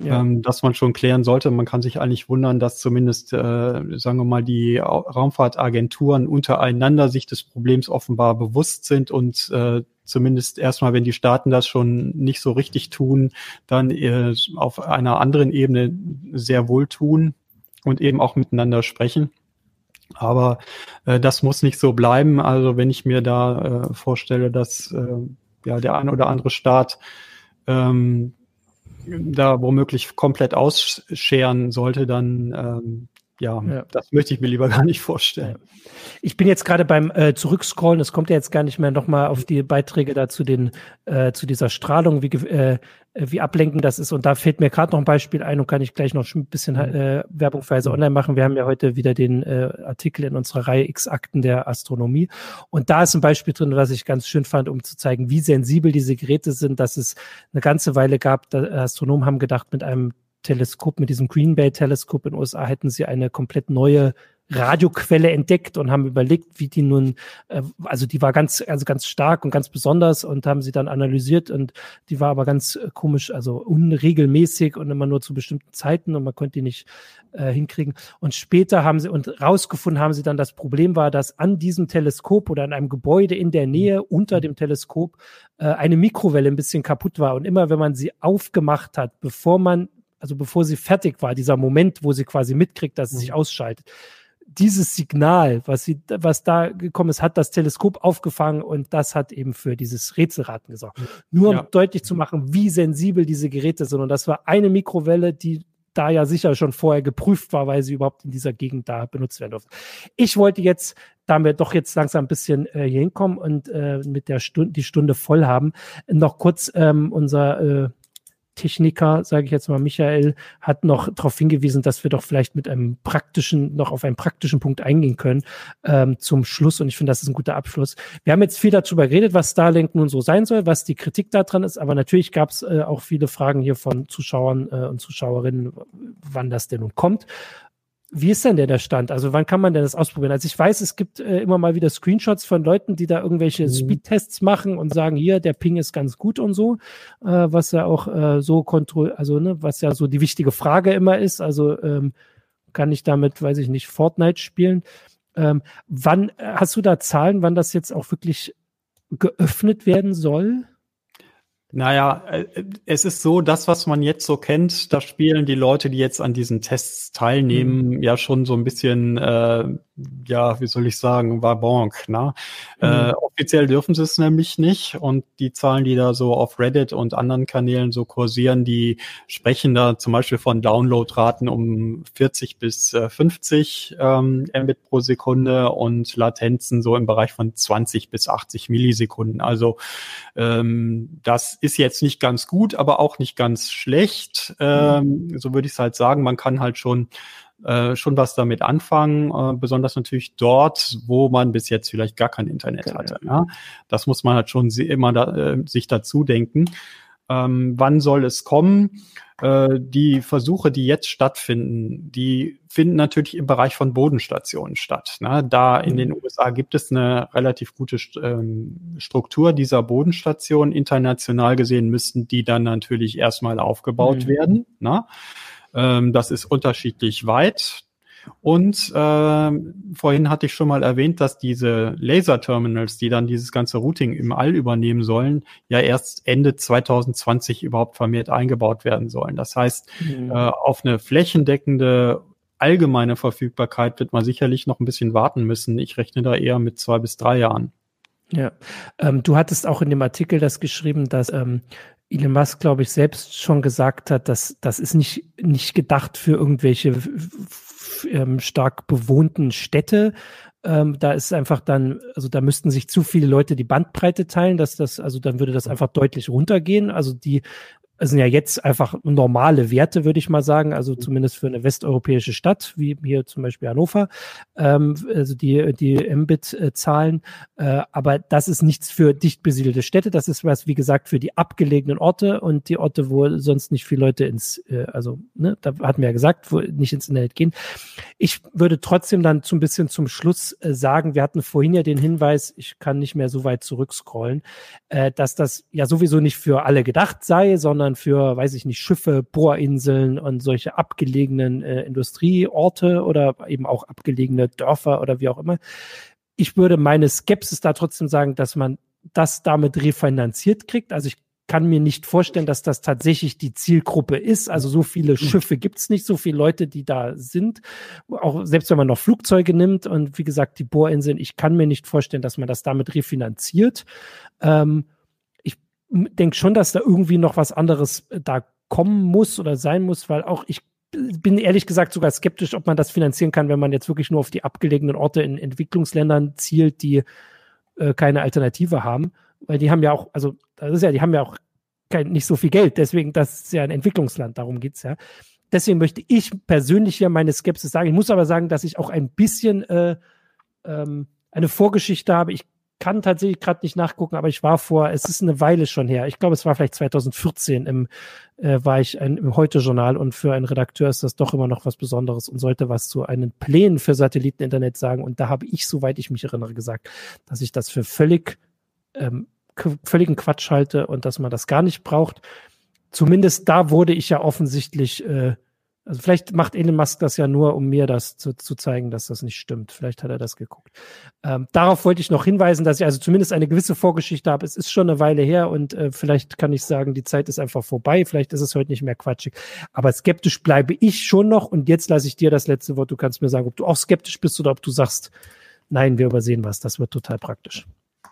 ja. ähm, dass man schon klären sollte. Man kann sich eigentlich wundern, dass zumindest, äh, sagen wir mal, die Raumfahrtagenturen untereinander sich des Problems offenbar bewusst sind und äh, zumindest erstmal, wenn die Staaten das schon nicht so richtig tun, dann äh, auf einer anderen Ebene sehr wohl tun und eben auch miteinander sprechen. Aber äh, das muss nicht so bleiben. Also wenn ich mir da äh, vorstelle, dass äh, ja der ein oder andere Staat ähm, da womöglich komplett ausscheren sollte, dann ähm, ja, ja, das möchte ich mir lieber *laughs* gar nicht vorstellen. Ich bin jetzt gerade beim äh, Zurückscrollen, es kommt ja jetzt gar nicht mehr nochmal auf die Beiträge da zu, den, äh, zu dieser Strahlung, wie, äh, wie ablenkend das ist. Und da fällt mir gerade noch ein Beispiel ein und kann ich gleich noch ein bisschen mhm. äh, Werbung für Heise Online machen. Wir haben ja heute wieder den äh, Artikel in unserer Reihe X-Akten der Astronomie. Und da ist ein Beispiel drin, was ich ganz schön fand, um zu zeigen, wie sensibel diese Geräte sind, dass es eine ganze Weile gab, da Astronomen haben gedacht, mit einem Teleskop, mit diesem Green Bay Teleskop in den USA hätten sie eine komplett neue Radioquelle entdeckt und haben überlegt, wie die nun, äh, also die war ganz, also ganz stark und ganz besonders und haben sie dann analysiert und die war aber ganz äh, komisch, also unregelmäßig und immer nur zu bestimmten Zeiten und man konnte die nicht äh, hinkriegen. Und später haben sie und rausgefunden haben sie dann, das Problem war, dass an diesem Teleskop oder an einem Gebäude in der Nähe unter dem Teleskop äh, eine Mikrowelle ein bisschen kaputt war und immer wenn man sie aufgemacht hat, bevor man also bevor sie fertig war, dieser Moment, wo sie quasi mitkriegt, dass sie sich mhm. ausschaltet. Dieses Signal, was sie, was da gekommen ist, hat das Teleskop aufgefangen und das hat eben für dieses Rätselraten gesorgt. Nur um ja. deutlich zu machen, wie sensibel diese Geräte sind. Und das war eine Mikrowelle, die da ja sicher schon vorher geprüft war, weil sie überhaupt in dieser Gegend da benutzt werden durfte. Ich wollte jetzt, da wir doch jetzt langsam ein bisschen äh, hier hinkommen und äh, mit der Stunde die Stunde voll haben, noch kurz ähm, unser äh, Techniker, sage ich jetzt mal, Michael, hat noch darauf hingewiesen, dass wir doch vielleicht mit einem praktischen, noch auf einen praktischen Punkt eingehen können ähm, zum Schluss. Und ich finde, das ist ein guter Abschluss. Wir haben jetzt viel darüber geredet, was Starlink nun so sein soll, was die Kritik daran ist, aber natürlich gab es äh, auch viele Fragen hier von Zuschauern äh, und Zuschauerinnen, wann das denn nun kommt. Wie ist denn der, der Stand? Also wann kann man denn das ausprobieren? Also ich weiß, es gibt äh, immer mal wieder Screenshots von Leuten, die da irgendwelche mhm. Speedtests machen und sagen, hier, der Ping ist ganz gut und so, äh, was ja auch äh, so kontroll, also ne, was ja so die wichtige Frage immer ist. Also ähm, kann ich damit, weiß ich nicht, Fortnite spielen? Ähm, wann äh, hast du da Zahlen, wann das jetzt auch wirklich geöffnet werden soll? Naja, äh, es ist so, das, was man jetzt so kennt, da spielen die Leute, die jetzt an diesen Tests teilnehmen, mhm. ja schon so ein bisschen äh, ja, wie soll ich sagen, war Bonk. Ne? Mhm. Äh, offiziell dürfen sie es nämlich nicht und die Zahlen, die da so auf Reddit und anderen Kanälen so kursieren, die sprechen da zum Beispiel von Downloadraten um 40 bis äh, 50 ähm, Mbit pro Sekunde und Latenzen so im Bereich von 20 bis 80 Millisekunden. Also ähm, das ist jetzt nicht ganz gut, aber auch nicht ganz schlecht. Ähm, so würde ich es halt sagen. Man kann halt schon äh, schon was damit anfangen, äh, besonders natürlich dort, wo man bis jetzt vielleicht gar kein Internet okay, hatte. Ja. Das muss man halt schon immer da, äh, sich dazu denken. Ähm, wann soll es kommen? Äh, die Versuche, die jetzt stattfinden, die finden natürlich im Bereich von Bodenstationen statt. Ne? Da in den mhm. USA gibt es eine relativ gute ähm, Struktur dieser Bodenstation. International gesehen müssten die dann natürlich erstmal aufgebaut mhm. werden. Ne? Ähm, das ist unterschiedlich weit. Und äh, vorhin hatte ich schon mal erwähnt, dass diese Laser-Terminals, die dann dieses ganze Routing im All übernehmen sollen, ja erst Ende 2020 überhaupt vermehrt eingebaut werden sollen. Das heißt, mhm. äh, auf eine flächendeckende allgemeine Verfügbarkeit wird man sicherlich noch ein bisschen warten müssen. Ich rechne da eher mit zwei bis drei Jahren. Ja, ähm, du hattest auch in dem Artikel das geschrieben, dass ähm, Elon Musk, glaube ich, selbst schon gesagt hat, dass das ist nicht, nicht gedacht für irgendwelche ähm, stark bewohnten Städte. Ähm, da ist einfach dann, also da müssten sich zu viele Leute die Bandbreite teilen, dass das, also dann würde das einfach deutlich runtergehen. Also die es sind ja jetzt einfach normale Werte, würde ich mal sagen, also mhm. zumindest für eine westeuropäische Stadt, wie hier zum Beispiel Hannover, ähm, also die, die Mbit-Zahlen. Äh, aber das ist nichts für dicht besiedelte Städte, das ist was, wie gesagt, für die abgelegenen Orte und die Orte, wo sonst nicht viele Leute ins, äh, also, ne, da hatten wir ja gesagt, wo nicht ins Internet gehen. Ich würde trotzdem dann so ein bisschen zum Schluss äh, sagen, wir hatten vorhin ja den Hinweis, ich kann nicht mehr so weit zurückscrollen, äh, dass das ja sowieso nicht für alle gedacht sei, sondern sondern für, weiß ich nicht, Schiffe, Bohrinseln und solche abgelegenen äh, Industrieorte oder eben auch abgelegene Dörfer oder wie auch immer. Ich würde meine Skepsis da trotzdem sagen, dass man das damit refinanziert kriegt. Also ich kann mir nicht vorstellen, dass das tatsächlich die Zielgruppe ist. Also so viele Schiffe gibt es nicht, so viele Leute, die da sind. Auch selbst wenn man noch Flugzeuge nimmt und wie gesagt die Bohrinseln, ich kann mir nicht vorstellen, dass man das damit refinanziert. Ähm, denke schon, dass da irgendwie noch was anderes äh, da kommen muss oder sein muss, weil auch ich bin ehrlich gesagt sogar skeptisch, ob man das finanzieren kann, wenn man jetzt wirklich nur auf die abgelegenen Orte in Entwicklungsländern zielt, die äh, keine Alternative haben. Weil die haben ja auch, also das ist ja, die haben ja auch kein, nicht so viel Geld, deswegen, das ist ja ein Entwicklungsland, darum geht's ja. Deswegen möchte ich persönlich hier meine Skepsis sagen. Ich muss aber sagen, dass ich auch ein bisschen äh, ähm, eine Vorgeschichte habe. Ich kann tatsächlich gerade nicht nachgucken, aber ich war vor, es ist eine Weile schon her. Ich glaube, es war vielleicht 2014 im, äh, war ich ein, im Heute-Journal und für einen Redakteur ist das doch immer noch was Besonderes und sollte was zu einen Plänen für Satelliteninternet sagen. Und da habe ich, soweit ich mich erinnere, gesagt, dass ich das für völlig, ähm, völligen Quatsch halte und dass man das gar nicht braucht. Zumindest da wurde ich ja offensichtlich äh, also vielleicht macht Elon Musk das ja nur, um mir das zu, zu zeigen, dass das nicht stimmt. Vielleicht hat er das geguckt. Ähm, darauf wollte ich noch hinweisen, dass ich also zumindest eine gewisse Vorgeschichte habe. Es ist schon eine Weile her und äh, vielleicht kann ich sagen, die Zeit ist einfach vorbei. Vielleicht ist es heute nicht mehr quatschig. Aber skeptisch bleibe ich schon noch. Und jetzt lasse ich dir das letzte Wort. Du kannst mir sagen, ob du auch skeptisch bist oder ob du sagst, nein, wir übersehen was. Das wird total praktisch.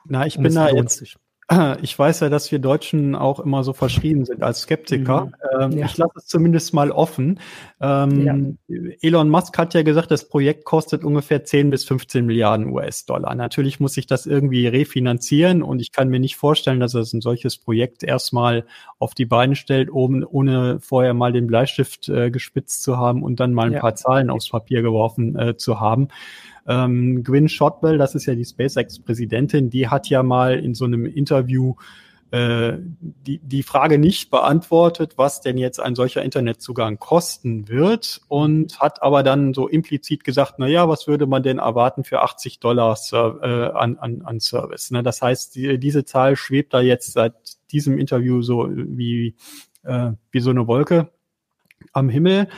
Na, ich und bin da jetzt, sich. *clears throat* Ich weiß ja, dass wir Deutschen auch immer so verschrieben sind als Skeptiker. Mhm. Ähm, ja. Ich lasse es zumindest mal offen. Ähm, ja. Elon Musk hat ja gesagt, das Projekt kostet ungefähr 10 bis 15 Milliarden US-Dollar. Natürlich muss sich das irgendwie refinanzieren und ich kann mir nicht vorstellen, dass er ein solches Projekt erstmal auf die Beine stellt, oben, ohne vorher mal den Bleistift äh, gespitzt zu haben und dann mal ein ja. paar Zahlen aufs Papier geworfen äh, zu haben. Ähm, Gwyn Shotwell, das ist ja die SpaceX-Präsidentin, die hat ja mal in so einem Interview äh, die, die Frage nicht beantwortet, was denn jetzt ein solcher Internetzugang kosten wird und hat aber dann so implizit gesagt, na ja, was würde man denn erwarten für 80 Dollar äh, an, an, an Service? Ne? Das heißt, die, diese Zahl schwebt da jetzt seit diesem Interview so wie, äh, wie so eine Wolke am Himmel.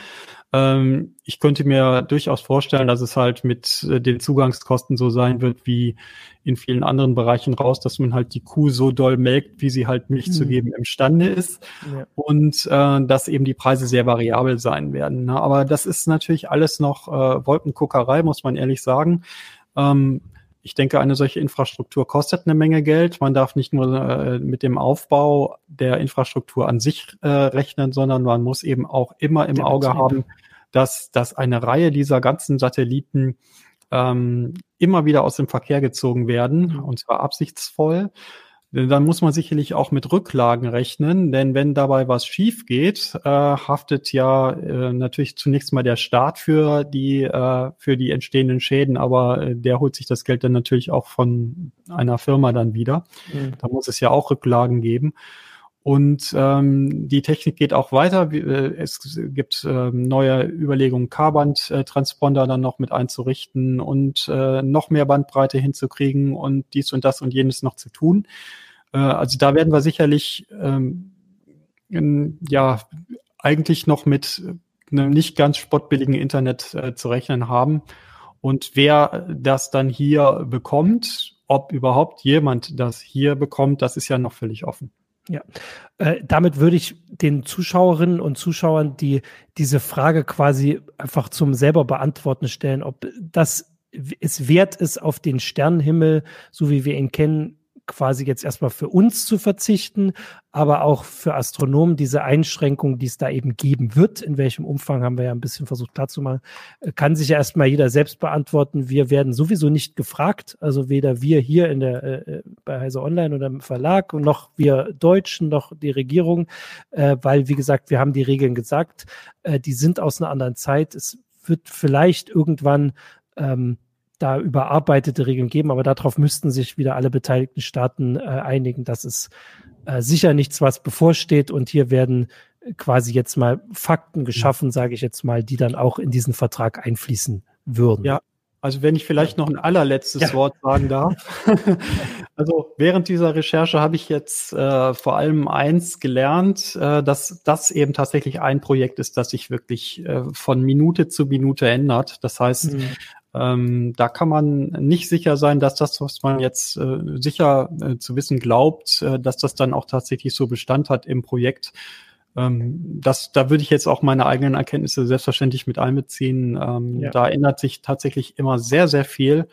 Ähm, ich könnte mir durchaus vorstellen, dass es halt mit äh, den Zugangskosten so sein wird wie in vielen anderen Bereichen raus, dass man halt die Kuh so doll melkt, wie sie halt Milch mhm. zu geben imstande ist ja. und äh, dass eben die Preise sehr variabel sein werden. Ne? Aber das ist natürlich alles noch äh, Wolkenguckerei, muss man ehrlich sagen. Ähm, ich denke, eine solche Infrastruktur kostet eine Menge Geld. Man darf nicht nur äh, mit dem Aufbau der Infrastruktur an sich äh, rechnen, sondern man muss eben auch immer im Auge Betrieb. haben, dass, dass eine Reihe dieser ganzen Satelliten ähm, immer wieder aus dem Verkehr gezogen werden, mhm. und zwar absichtsvoll. Dann muss man sicherlich auch mit Rücklagen rechnen, denn wenn dabei was schief geht, äh, haftet ja äh, natürlich zunächst mal der Staat für die äh, für die entstehenden Schäden, aber äh, der holt sich das Geld dann natürlich auch von einer Firma dann wieder. Mhm. Da muss es ja auch Rücklagen geben. Und ähm, die Technik geht auch weiter. Äh, es gibt äh, neue Überlegungen, K-Band-Transponder dann noch mit einzurichten und äh, noch mehr Bandbreite hinzukriegen und dies und das und jenes noch zu tun. Äh, also da werden wir sicherlich ähm, in, ja eigentlich noch mit einem nicht ganz spottbilligen Internet äh, zu rechnen haben. Und wer das dann hier bekommt, ob überhaupt jemand das hier bekommt, das ist ja noch völlig offen. Ja, äh, damit würde ich den Zuschauerinnen und Zuschauern, die diese Frage quasi einfach zum selber beantworten stellen, ob das es wert ist, auf den Sternenhimmel, so wie wir ihn kennen, quasi jetzt erstmal für uns zu verzichten, aber auch für Astronomen diese Einschränkung, die es da eben geben wird, in welchem Umfang haben wir ja ein bisschen versucht klarzumachen, äh, kann sich ja erstmal jeder selbst beantworten. Wir werden sowieso nicht gefragt, also weder wir hier in der äh, bei Heise Online oder im Verlag noch wir Deutschen noch die Regierung, äh, weil wie gesagt, wir haben die Regeln gesagt, äh, die sind aus einer anderen Zeit. Es wird vielleicht irgendwann ähm, da überarbeitete Regeln geben, aber darauf müssten sich wieder alle beteiligten Staaten äh, einigen. Das ist äh, sicher nichts, was bevorsteht. Und hier werden quasi jetzt mal Fakten geschaffen, sage ich jetzt mal, die dann auch in diesen Vertrag einfließen würden. Ja, also wenn ich vielleicht noch ein allerletztes ja. Wort sagen darf. *laughs* also während dieser Recherche habe ich jetzt äh, vor allem eins gelernt, äh, dass das eben tatsächlich ein Projekt ist, das sich wirklich äh, von Minute zu Minute ändert. Das heißt, mhm. Ähm, da kann man nicht sicher sein, dass das, was man jetzt äh, sicher äh, zu wissen glaubt, äh, dass das dann auch tatsächlich so Bestand hat im Projekt. Ähm, das, da würde ich jetzt auch meine eigenen Erkenntnisse selbstverständlich mit einbeziehen. Ähm, ja. Da ändert sich tatsächlich immer sehr, sehr viel.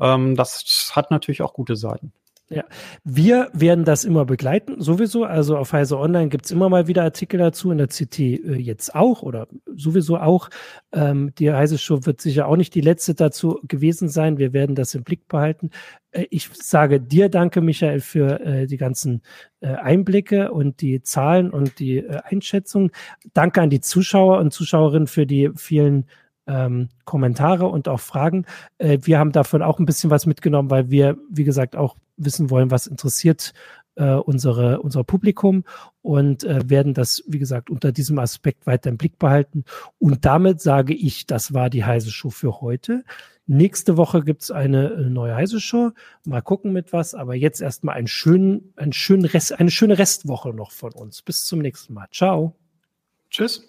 Ähm, das hat natürlich auch gute Seiten. Ja, wir werden das immer begleiten, sowieso. Also auf Heise Online gibt's immer mal wieder Artikel dazu, in der CT äh, jetzt auch oder sowieso auch. Ähm, die Heise Show wird sicher auch nicht die letzte dazu gewesen sein. Wir werden das im Blick behalten. Äh, ich sage dir danke, Michael, für äh, die ganzen äh, Einblicke und die Zahlen und die äh, Einschätzung. Danke an die Zuschauer und Zuschauerinnen für die vielen ähm, Kommentare und auch Fragen. Äh, wir haben davon auch ein bisschen was mitgenommen, weil wir, wie gesagt, auch wissen wollen, was interessiert äh, unsere, unser Publikum und äh, werden das, wie gesagt, unter diesem Aspekt weiter im Blick behalten. Und damit sage ich, das war die Heise Show für heute. Nächste Woche gibt's eine äh, neue Heise Show. Mal gucken mit was, aber jetzt erstmal einen schönen, einen schönen Rest, eine schöne Restwoche noch von uns. Bis zum nächsten Mal. Ciao. Tschüss.